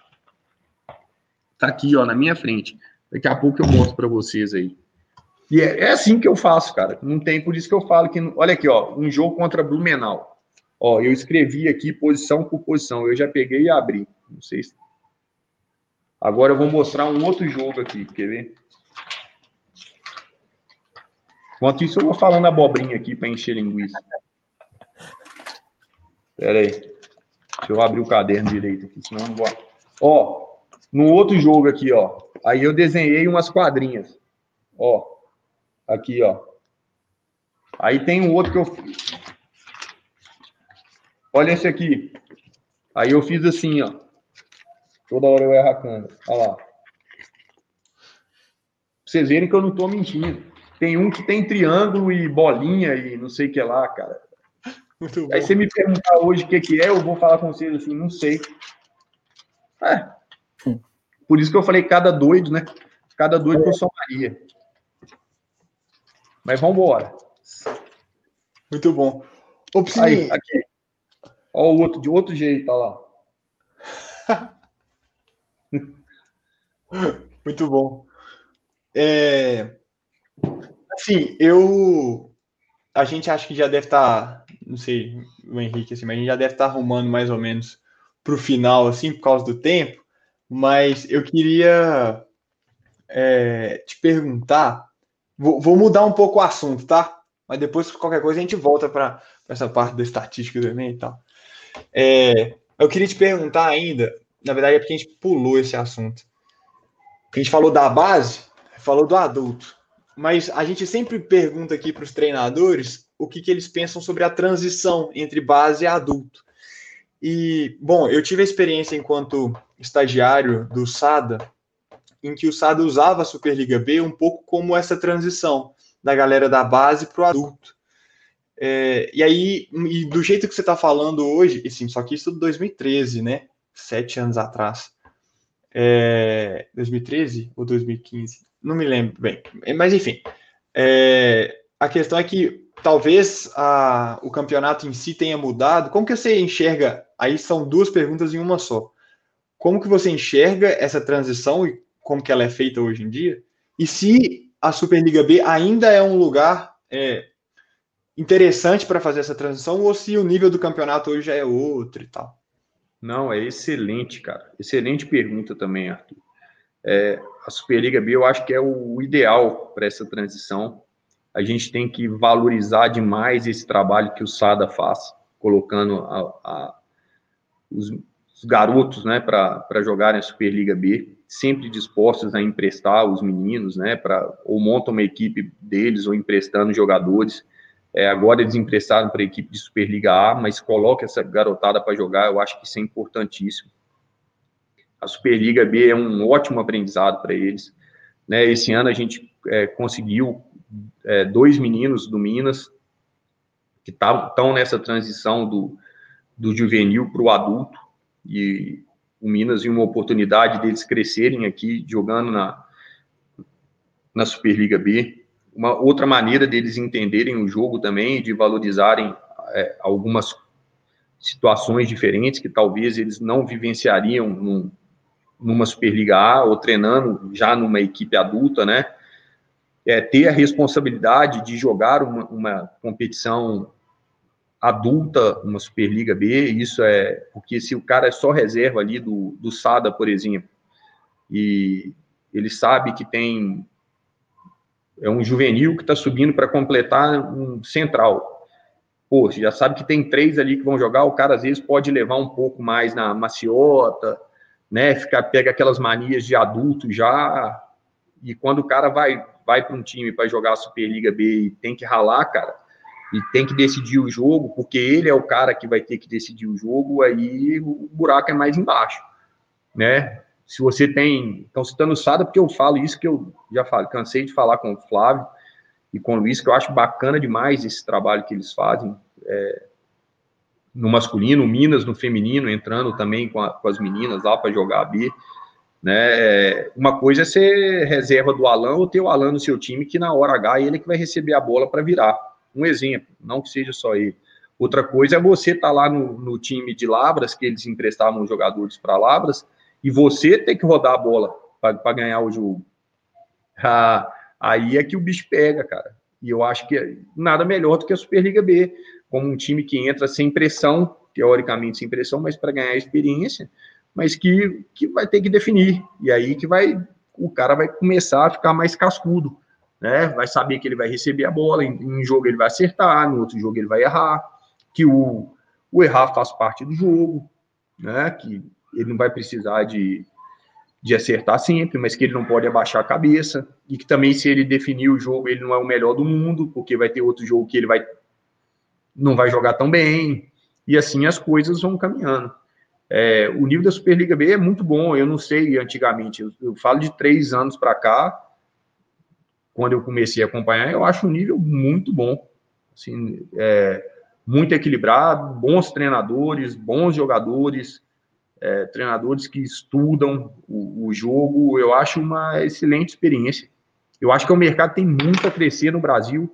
Tá aqui, ó, na minha frente. Daqui a pouco eu mostro para vocês aí. E é, é, assim que eu faço, cara. Não tem, por isso que eu falo que. Olha aqui, ó, um jogo contra Blumenau. Ó, eu escrevi aqui posição por posição. Eu já peguei e abri. Não sei se. Agora eu vou mostrar um outro jogo aqui, quer ver? Enquanto isso, eu vou falando abobrinha aqui para encher linguiça. Pera aí. Deixa eu abrir o caderno direito aqui, senão eu não vou. Ó, no outro jogo aqui, ó. Aí eu desenhei umas quadrinhas. Ó. Aqui, ó. Aí tem um outro que eu. Olha esse aqui. Aí eu fiz assim, ó. Toda hora eu erro a câmera. Olha lá. Pra vocês verem que eu não tô mentindo. Tem um que tem triângulo e bolinha e não sei o que lá, cara. Aí você me perguntar hoje o que, que é, eu vou falar com vocês assim, não sei. É, por isso que eu falei cada doido, né? Cada doido com sua Maria. Mas vamos embora. Muito bom. Ô, Aí, aqui. Ó o outro, de outro jeito, olha lá. Muito bom. É... Assim, eu... A gente acha que já deve estar... Tá... Não sei, o Henrique, assim, mas a gente já deve estar tá arrumando mais ou menos para o final, assim, por causa do tempo mas eu queria é, te perguntar. Vou, vou, mudar um pouco o assunto, tá? Mas depois, qualquer coisa, a gente volta para essa parte da estatística Enem e tal. É, eu queria te perguntar ainda, na verdade é porque a gente pulou esse assunto. A gente falou da base, falou do adulto, mas a gente sempre pergunta aqui para os treinadores o que, que eles pensam sobre a transição entre base e adulto. E, bom, eu tive a experiência enquanto estagiário do SADA, em que o SADA usava a Superliga B um pouco como essa transição da galera da base para o adulto. É, e aí, e do jeito que você está falando hoje, e sim, só que isso é 2013, né? Sete anos atrás. É, 2013 ou 2015? Não me lembro bem. Mas enfim, é, a questão é que talvez a, o campeonato em si tenha mudado. Como que você enxerga? Aí são duas perguntas em uma só. Como que você enxerga essa transição e como que ela é feita hoje em dia? E se a Superliga B ainda é um lugar é, interessante para fazer essa transição ou se o nível do campeonato hoje já é outro e tal? Não, é excelente, cara. Excelente pergunta também, Arthur. É, a Superliga B eu acho que é o ideal para essa transição. A gente tem que valorizar demais esse trabalho que o SADA faz, colocando a, a, os, os garotos, né, para jogarem a Superliga B, sempre dispostos a emprestar os meninos, né, para ou montam uma equipe deles ou emprestando jogadores. É, agora eles emprestaram para a equipe de Superliga A, mas coloca essa garotada para jogar, eu acho que isso é importantíssimo. A Superliga B é um ótimo aprendizado para eles. Né? Esse ano a gente é, conseguiu é, dois meninos do Minas que estão nessa transição do, do juvenil para o adulto e o Minas viu uma oportunidade deles crescerem aqui jogando na, na Superliga B. Uma outra maneira deles entenderem o jogo também, de valorizarem é, algumas situações diferentes que talvez eles não vivenciariam num, numa Superliga A ou treinando já numa equipe adulta, né? é, ter a responsabilidade de jogar uma, uma competição adulta, uma Superliga B, isso é porque se o cara é só reserva ali do, do Sada, por exemplo, e ele sabe que tem é um juvenil que está subindo para completar um central. Pô, você já sabe que tem três ali que vão jogar, o cara às vezes pode levar um pouco mais na maciota, né? Ficar, pega aquelas manias de adulto já, e quando o cara vai, vai para um time para jogar a Superliga B e tem que ralar, cara, e tem que decidir o jogo, porque ele é o cara que vai ter que decidir o jogo, aí o buraco é mais embaixo, né? Se você tem. Então, citando o Sada, porque eu falo isso que eu já falei, cansei de falar com o Flávio e com o Luiz, que eu acho bacana demais esse trabalho que eles fazem. É, no masculino, Minas no feminino, entrando também com, a, com as meninas lá para jogar a B. Né? Uma coisa é ser reserva do Alan ou ter o Alan no seu time, que na hora H é ele que vai receber a bola para virar. Um exemplo, não que seja só ele. Outra coisa é você estar tá lá no, no, time de Labras, que eles emprestavam jogadores para Labras, e você ter que rodar a bola para ganhar o jogo. Ah, aí é que o bicho pega, cara. E eu acho que nada melhor do que a Superliga B, como um time que entra sem pressão, teoricamente sem pressão, mas para ganhar experiência, mas que, que vai ter que definir. E aí que vai o cara vai começar a ficar mais cascudo, né? Vai saber que ele vai receber a bola, em, um jogo ele vai acertar, no outro jogo ele vai errar, que o, o errar faz parte do jogo, né? Que ele não vai precisar de, de acertar sempre, mas que ele não pode abaixar a cabeça, e que também se ele definir o jogo, ele não é o melhor do mundo, porque vai ter outro jogo que ele vai não vai jogar tão bem, e assim as coisas vão caminhando. É, o nível da Superliga B é muito bom, eu não sei antigamente, eu, eu falo de três anos para cá, quando eu comecei a acompanhar, eu acho um nível muito bom, assim, é, muito equilibrado, bons treinadores, bons jogadores, é, treinadores que estudam o, o, jogo, eu acho uma excelente experiência. Eu acho que o mercado tem muito a crescer no Brasil.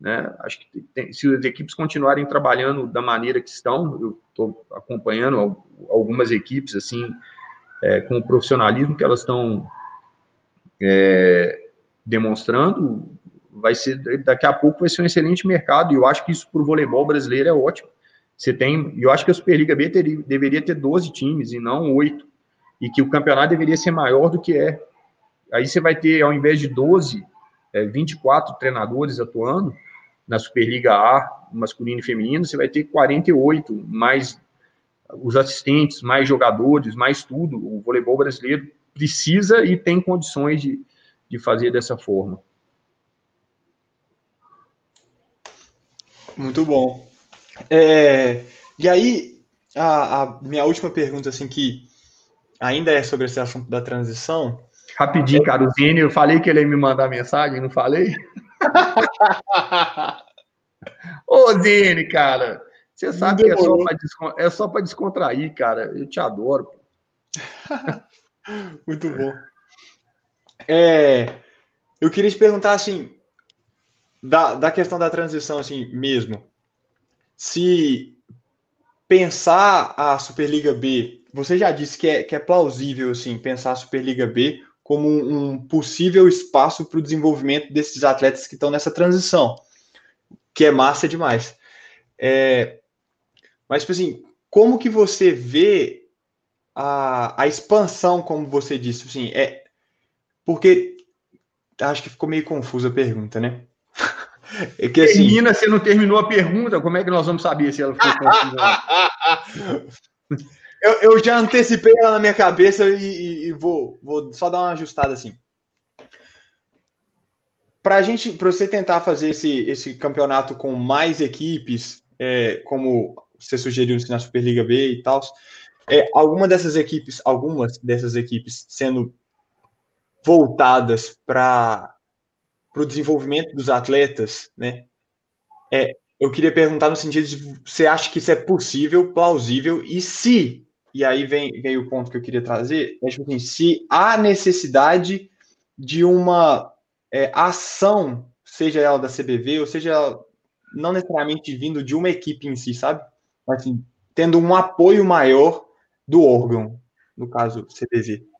Né? Acho que tem, se as equipes continuarem trabalhando da maneira que estão, eu estou acompanhando algumas equipes assim é, com o profissionalismo que elas estão é, demonstrando, vai ser daqui a pouco vai ser um excelente mercado. E eu acho que isso para o voleibol brasileiro é ótimo. Você tem, eu acho que a Superliga B teria, deveria ter 12 times e não 8, e que o campeonato deveria ser maior do que é. Aí você vai ter, ao invés de 12, é, 24 treinadores atuando na Superliga A, masculino e feminino, você vai ter 48, mais os assistentes, mais jogadores, mais tudo. O voleibol brasileiro precisa e tem condições de, de fazer dessa forma. Muito bom. É, e aí, a, a, minha última pergunta, assim, que ainda é sobre esse assunto da transição. Rapidinho, cara, o Zene, eu falei que ele ia me mandar mensagem, não falei? Ô, Zene, cara, você sabe que é só, é só para descontrair, cara. Eu te adoro. Muito bom. É, eu queria te perguntar, assim, da, da questão da transição, assim, mesmo se pensar a Superliga B, você já disse que é, que é plausível assim, pensar a Superliga B como um, possível espaço para o desenvolvimento desses atletas que estão nessa transição, que é massa demais. É, mas, tipo assim, como que você vê a, a expansão, como você disse, assim, é porque acho que ficou meio confusa a pergunta, né? É que, assim... Termina, você não terminou a pergunta, como é que nós vamos saber se ela ficou eu, eu já antecipei ela na minha cabeça e, e vou, vou só dar uma ajustada assim. Para a gente, para você tentar fazer esse, esse campeonato com mais equipes, é, como você sugeriu na Superliga B e tal, é, alguma dessas equipes, algumas dessas equipes sendo voltadas para o desenvolvimento dos atletas, né? É, eu queria perguntar no sentido de você acha que isso é possível, plausível, e se, e aí vem, vem o ponto que eu queria trazer, é tipo assim, se há necessidade de uma é, ação, seja ela da CBV, ou seja ela não necessariamente vindo de uma equipe em si, sabe? Mas assim, tendo um apoio maior do órgão, no caso CBV.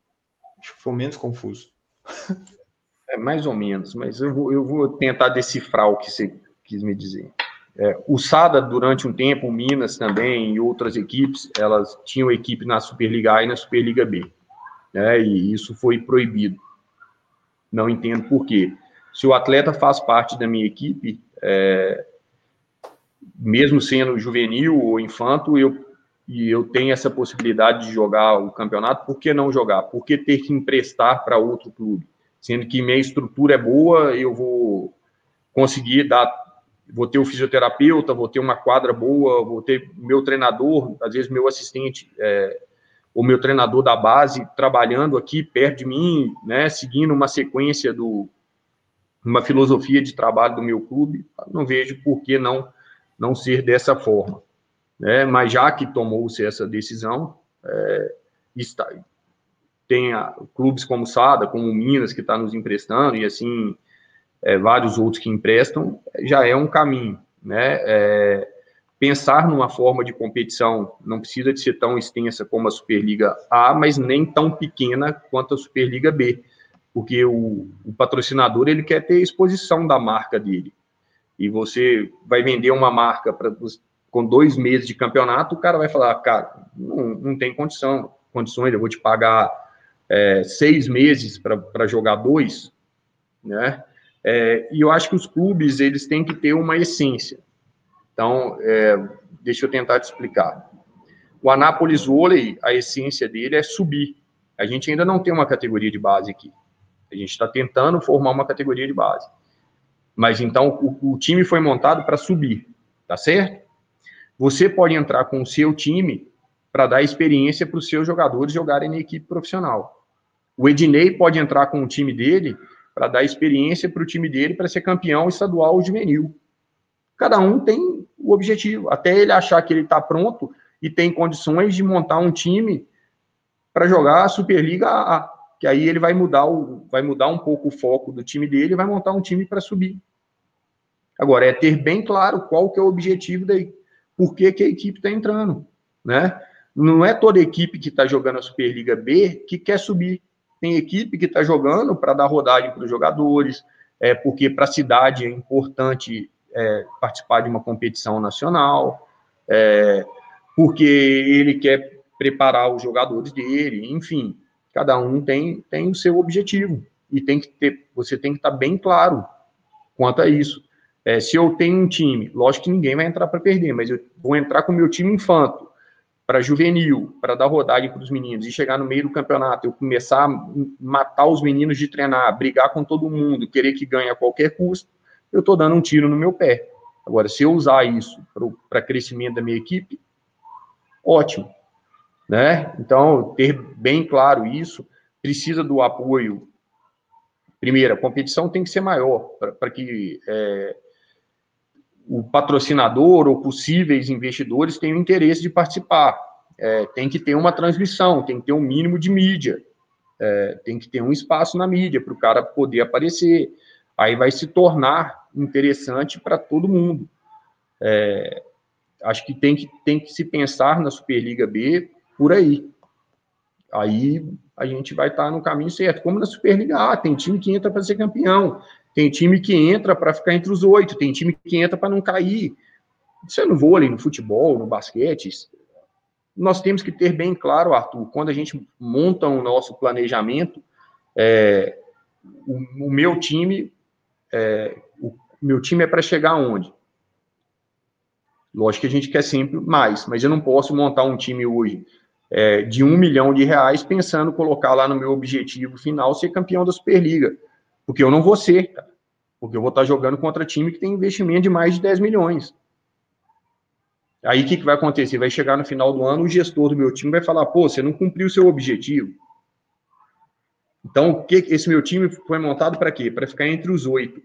Acho que foi menos confuso. É mais ou menos, mas eu vou, eu vou tentar decifrar o que você quis me dizer. É, o Sada, durante um tempo, o Minas também e outras equipes, elas tinham equipe na Superliga A e na Superliga B. Né, e isso foi proibido. Não entendo por quê. Se o atleta faz parte da minha equipe, é, mesmo sendo juvenil ou infanto, eu, e eu tenho essa possibilidade de jogar o campeonato, por que não jogar? Por que ter que emprestar para outro clube? Sendo que minha estrutura é boa, eu vou conseguir dar vou ter o fisioterapeuta, vou ter uma quadra boa, vou ter meu treinador, às vezes meu assistente, é, o meu treinador da base trabalhando aqui perto de mim, né, seguindo uma sequência do uma filosofia de trabalho do meu clube, não vejo por que não não ser dessa forma, né? Mas já que tomou-se essa decisão, é, está tem a, clubes como Sada, como Minas que está nos emprestando e assim é, vários outros que emprestam, já é um caminho, né? É, pensar numa forma de competição não precisa de ser tão extensa como a Superliga A, mas nem tão pequena quanto a Superliga B, porque o, o patrocinador ele quer ter exposição da marca dele. E você vai vender uma marca para com dois meses de campeonato, o cara vai falar, cara, não, não tem condição, condições, eu vou te pagar é, seis meses para jogar dois, né? É, e eu acho que os clubes eles têm que ter uma essência. Então, é, deixa eu tentar te explicar. O Anápolis Vôlei, a essência dele é subir. A gente ainda não tem uma categoria de base aqui. A gente está tentando formar uma categoria de base. Mas então o, o time foi montado para subir, tá certo? Você pode entrar com o seu time para dar experiência para os seus jogadores jogarem na equipe profissional. O Ednei pode entrar com o time dele para dar experiência para o time dele para ser campeão estadual ou juvenil. Cada um tem o objetivo, até ele achar que ele está pronto e tem condições de montar um time para jogar a Superliga A, que aí ele vai mudar, o, vai mudar um pouco o foco do time dele e vai montar um time para subir. Agora, é ter bem claro qual que é o objetivo daí, por que, que a equipe está entrando, né? Não é toda equipe que está jogando a Superliga B que quer subir. Tem equipe que está jogando para dar rodagem para os jogadores, é, porque para a cidade é importante é, participar de uma competição nacional, é, porque ele quer preparar os jogadores dele, enfim, cada um tem, tem o seu objetivo e tem que ter, você tem que estar tá bem claro quanto a isso. É, se eu tenho um time, lógico que ninguém vai entrar para perder, mas eu vou entrar com o meu time infanto, para juvenil, para dar rodagem para os meninos, e chegar no meio do campeonato, eu começar a matar os meninos de treinar, brigar com todo mundo, querer que ganhe a qualquer custo, eu estou dando um tiro no meu pé. Agora, se eu usar isso para crescimento da minha equipe, ótimo. Né? Então, ter bem claro isso, precisa do apoio. Primeiro, a competição tem que ser maior, para que é, o patrocinador ou possíveis investidores tenham interesse de participar. É, tem que ter uma transmissão, tem que ter um mínimo de mídia, é, tem que ter um espaço na mídia para o cara poder aparecer. Aí vai se tornar interessante para todo mundo. É, acho que tem, que tem que se pensar na Superliga B por aí. Aí a gente vai estar no caminho certo. Como na Superliga A, tem time que entra para ser campeão, tem time que entra para ficar entre os oito, tem time que entra para não cair. Isso é no vôlei, no futebol, no basquete. Nós temos que ter bem claro, Arthur, quando a gente monta o nosso planejamento, é, o, o, meu time, é, o meu time é para chegar aonde? Lógico que a gente quer sempre mais, mas eu não posso montar um time hoje é, de um milhão de reais pensando colocar lá no meu objetivo final ser campeão da Superliga porque eu não vou ser, cara. Porque eu vou estar jogando contra time que tem investimento de mais de 10 milhões. Aí o que, que vai acontecer? Vai chegar no final do ano, o gestor do meu time vai falar: pô, você não cumpriu o seu objetivo. Então, que esse meu time foi montado para quê? Para ficar entre os oito.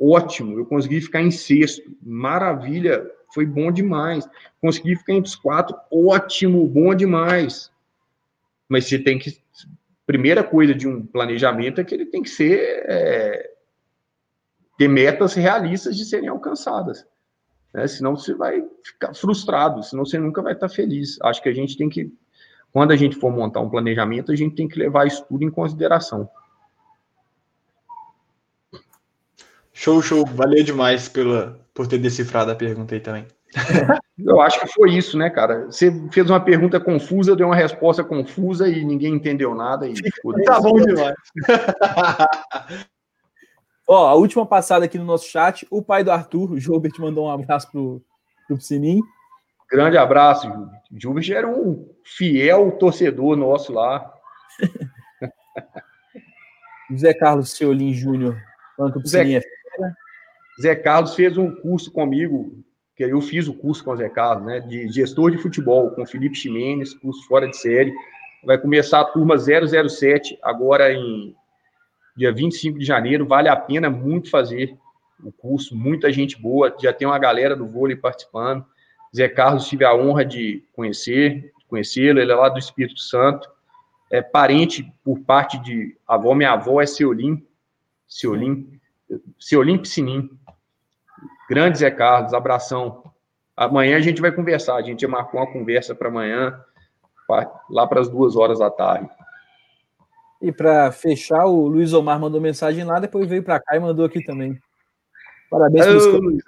Ótimo, eu consegui ficar em sexto. Maravilha, foi bom demais. Consegui ficar entre os quatro. Ótimo, bom demais. Mas você tem que primeira coisa de um planejamento é que ele tem que ser é, ter metas realistas de serem alcançadas. Né? Senão você vai ficar frustrado, senão você nunca vai estar feliz. Acho que a gente tem que, quando a gente for montar um planejamento, a gente tem que levar isso tudo em consideração. Show, show. Valeu demais pela, por ter decifrado a pergunta aí também. Eu acho que foi isso, né, cara? Você fez uma pergunta confusa, deu uma resposta confusa e ninguém entendeu nada. E tá bom demais. Ó, a última passada aqui no nosso chat, o pai do Arthur, o Jobert, mandou um abraço pro, pro Sininho. Grande abraço, Jubert. Jubert era um fiel torcedor nosso lá. Zé Carlos Seolim Júnior, falando que o Zé, é Zé Carlos fez um curso comigo, que eu fiz o curso com o Zé Carlos, né, de gestor de futebol, com Felipe Ximenes, curso fora de série. Vai começar a turma 007 agora em dia 25 de janeiro. Vale a pena muito fazer o curso, muita gente boa. Já tem uma galera do vôlei participando. Zé Carlos tive a honra de conhecer, conhecê-lo. Ele é lá do Espírito Santo. É parente por parte de avó. Minha avó é Seolim. Seolim. Seolim Piscinim. Grande Zé Carlos, abração. Amanhã a gente vai conversar. A gente marcou uma conversa para amanhã, lá para as duas horas da tarde. E para fechar, o Luiz Omar mandou mensagem lá, depois veio para cá e mandou aqui também. Parabéns pelos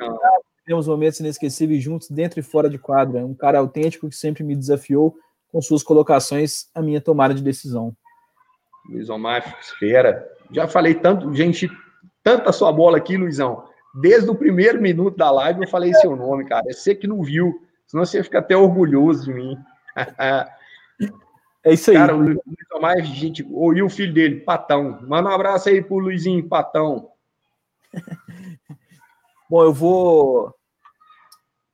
Temos momentos inesquecíveis juntos, dentro e fora de quadra. Um cara autêntico que sempre me desafiou com suas colocações, a minha tomada de decisão. Luiz Omar, esfera. Já falei tanto, gente, tanta sua bola aqui, Luizão. Desde o primeiro minuto da live eu falei seu nome, cara. É você que não viu, senão você fica até orgulhoso de mim. É isso aí. Cara, o Luiz Omar, gente, e o filho dele, Patão. Manda um abraço aí pro Luizinho, Patão. Bom, eu vou.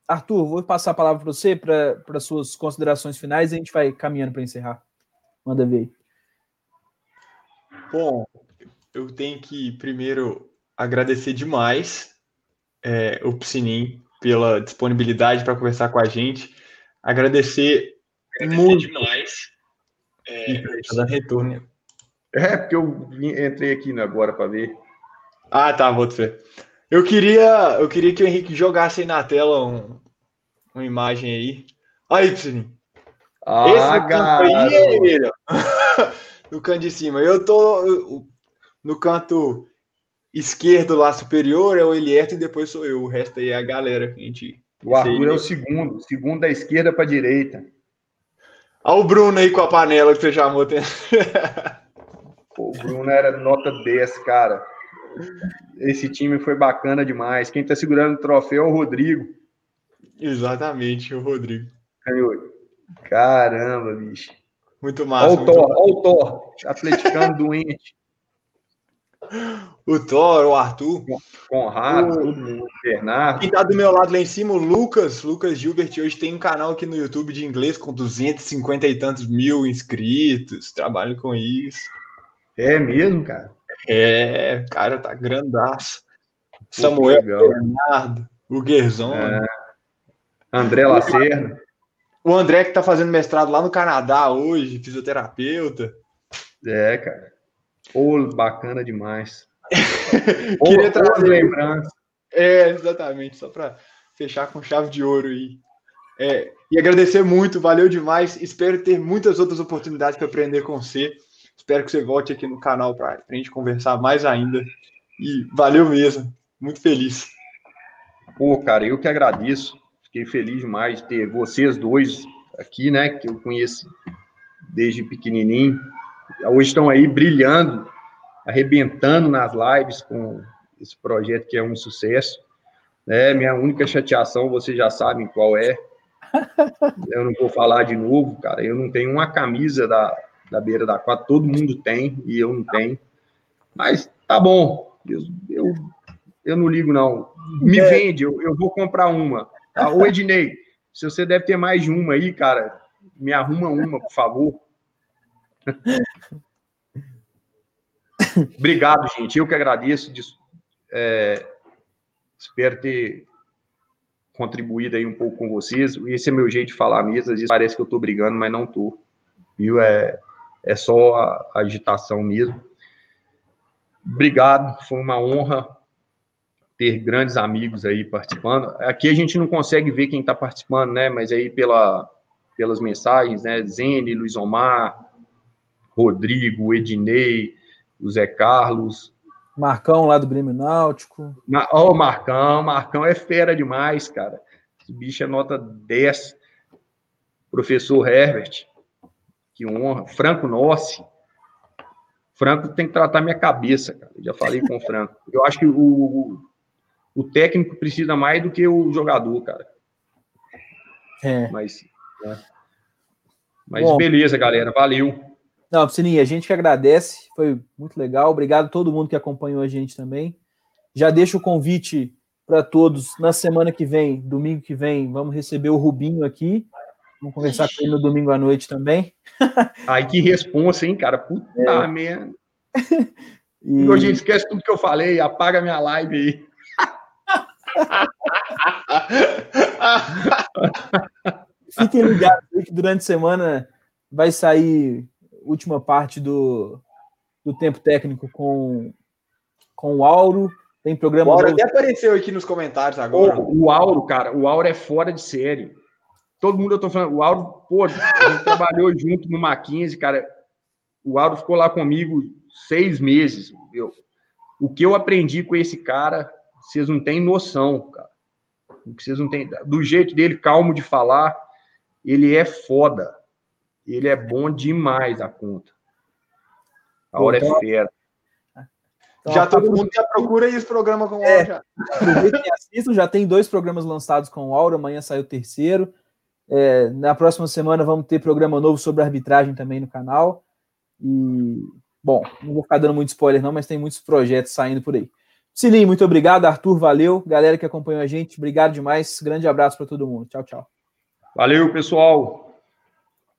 Arthur, vou passar a palavra para você para suas considerações finais e a gente vai caminhando para encerrar. Manda ver. Bom, eu tenho que primeiro agradecer demais é, o Psinim pela disponibilidade para conversar com a gente. Agradecer, agradecer muito demais é, tá retorno. É, porque eu entrei aqui agora para ver. Ah, tá, vou ver. Eu queria, eu queria que o Henrique jogasse aí na tela um, uma imagem aí. Aí, Psinim. Ah, Esse aí é ele, no canto de cima. Eu tô no canto esquerdo lá superior, é o Elierto e depois sou eu. O resto aí é a galera que a gente. O Arthur é o segundo, segundo da esquerda para direita. Olha o Bruno aí com a panela que você chamou. Pô, o Bruno era nota 10, cara. Esse time foi bacana demais. Quem tá segurando o troféu é o Rodrigo. Exatamente, o Rodrigo. Caramba, bicho. Muito massa. Olha o Thor, olha o Thor, atleticano doente. O Thor, o Arthur. Conrado, o... mundo. Bernardo. Quem tá do meu lado lá em cima, o Lucas. Lucas Gilbert hoje tem um canal aqui no YouTube de inglês com 250 e tantos mil inscritos. Trabalho com isso. É mesmo, cara? É, cara, tá grandaço. Pô, Samuel Bernardo, o Guerzon. É. André Lacerda. O André que tá fazendo mestrado lá no Canadá hoje, fisioterapeuta. É, cara. Pô, bacana demais. Queria trazer lembrança. É, exatamente, só para fechar com chave de ouro aí. É, e agradecer muito, valeu demais. Espero ter muitas outras oportunidades para aprender com você. Espero que você volte aqui no canal para a gente conversar mais ainda. E valeu mesmo, muito feliz. Pô, cara, eu que agradeço. Fiquei feliz demais de ter vocês dois aqui, né? Que eu conheço desde pequenininho. Hoje estão aí brilhando, arrebentando nas lives com esse projeto que é um sucesso. É, minha única chateação, vocês já sabem qual é. Eu não vou falar de novo, cara. Eu não tenho uma camisa da, da beira da quadra, todo mundo tem e eu não tenho. Mas tá bom, eu, eu, eu não ligo, não. Me é. vende, eu, eu vou comprar uma. Tá? Ô, Ednei, se você deve ter mais de uma aí, cara, me arruma uma, por favor. Obrigado, gente. Eu que agradeço. É, espero ter contribuído aí um pouco com vocês. Esse é meu jeito de falar mesmo. Às vezes parece que eu estou brigando, mas não estou. Viu? É, é só a, a agitação mesmo. Obrigado, foi uma honra ter grandes amigos aí participando. Aqui a gente não consegue ver quem está participando, né? Mas aí pela, pelas mensagens, né? Zene, Luiz Omar, Rodrigo, Ednei, o Zé Carlos, Marcão lá do Grêmio Náutico. Ó, oh, Marcão, Marcão é fera demais, cara. Esse bicho é nota 10. Professor Herbert, que honra. Franco Nossi. Franco tem que tratar minha cabeça, cara. já falei com o Franco. Eu acho que o, o técnico precisa mais do que o jogador, cara. É. Mas, né? Mas Bom, beleza, galera. Valeu. Não, Piscininha, a gente que agradece. Foi muito legal. Obrigado a todo mundo que acompanhou a gente também. Já deixo o convite para todos na semana que vem, domingo que vem, vamos receber o Rubinho aqui. Vamos conversar Ixi. com ele no domingo à noite também. Ai, que responsa, hein, cara? Puta é. merda. E... Hoje esquece tudo que eu falei, apaga minha live aí. Fiquem ligados que durante a semana vai sair última parte do, do tempo técnico com, com o Auro. Tem programa. O Auro até apareceu aqui nos comentários agora. O, o Auro, cara, o Auro é fora de série. Todo mundo eu tô falando, o Auro, pô, a gente trabalhou junto no Mackenzie, cara. O Auro ficou lá comigo seis meses. Eu, o que eu aprendi com esse cara, vocês não têm noção, cara. O que vocês não têm. Do jeito dele, calmo de falar, ele é foda. Ele é bom demais a conta. A hora é então, fera. Então, já todo mundo já procura esse programa com o é, Aura. assistam, já tem dois programas lançados com o Aura, amanhã sai o terceiro. É, na próxima semana vamos ter programa novo sobre arbitragem também no canal. E, bom, não vou ficar dando muito spoiler, não, mas tem muitos projetos saindo por aí. Sininho, muito obrigado. Arthur, valeu. Galera que acompanhou a gente, obrigado demais. Grande abraço para todo mundo. Tchau, tchau. Valeu, pessoal.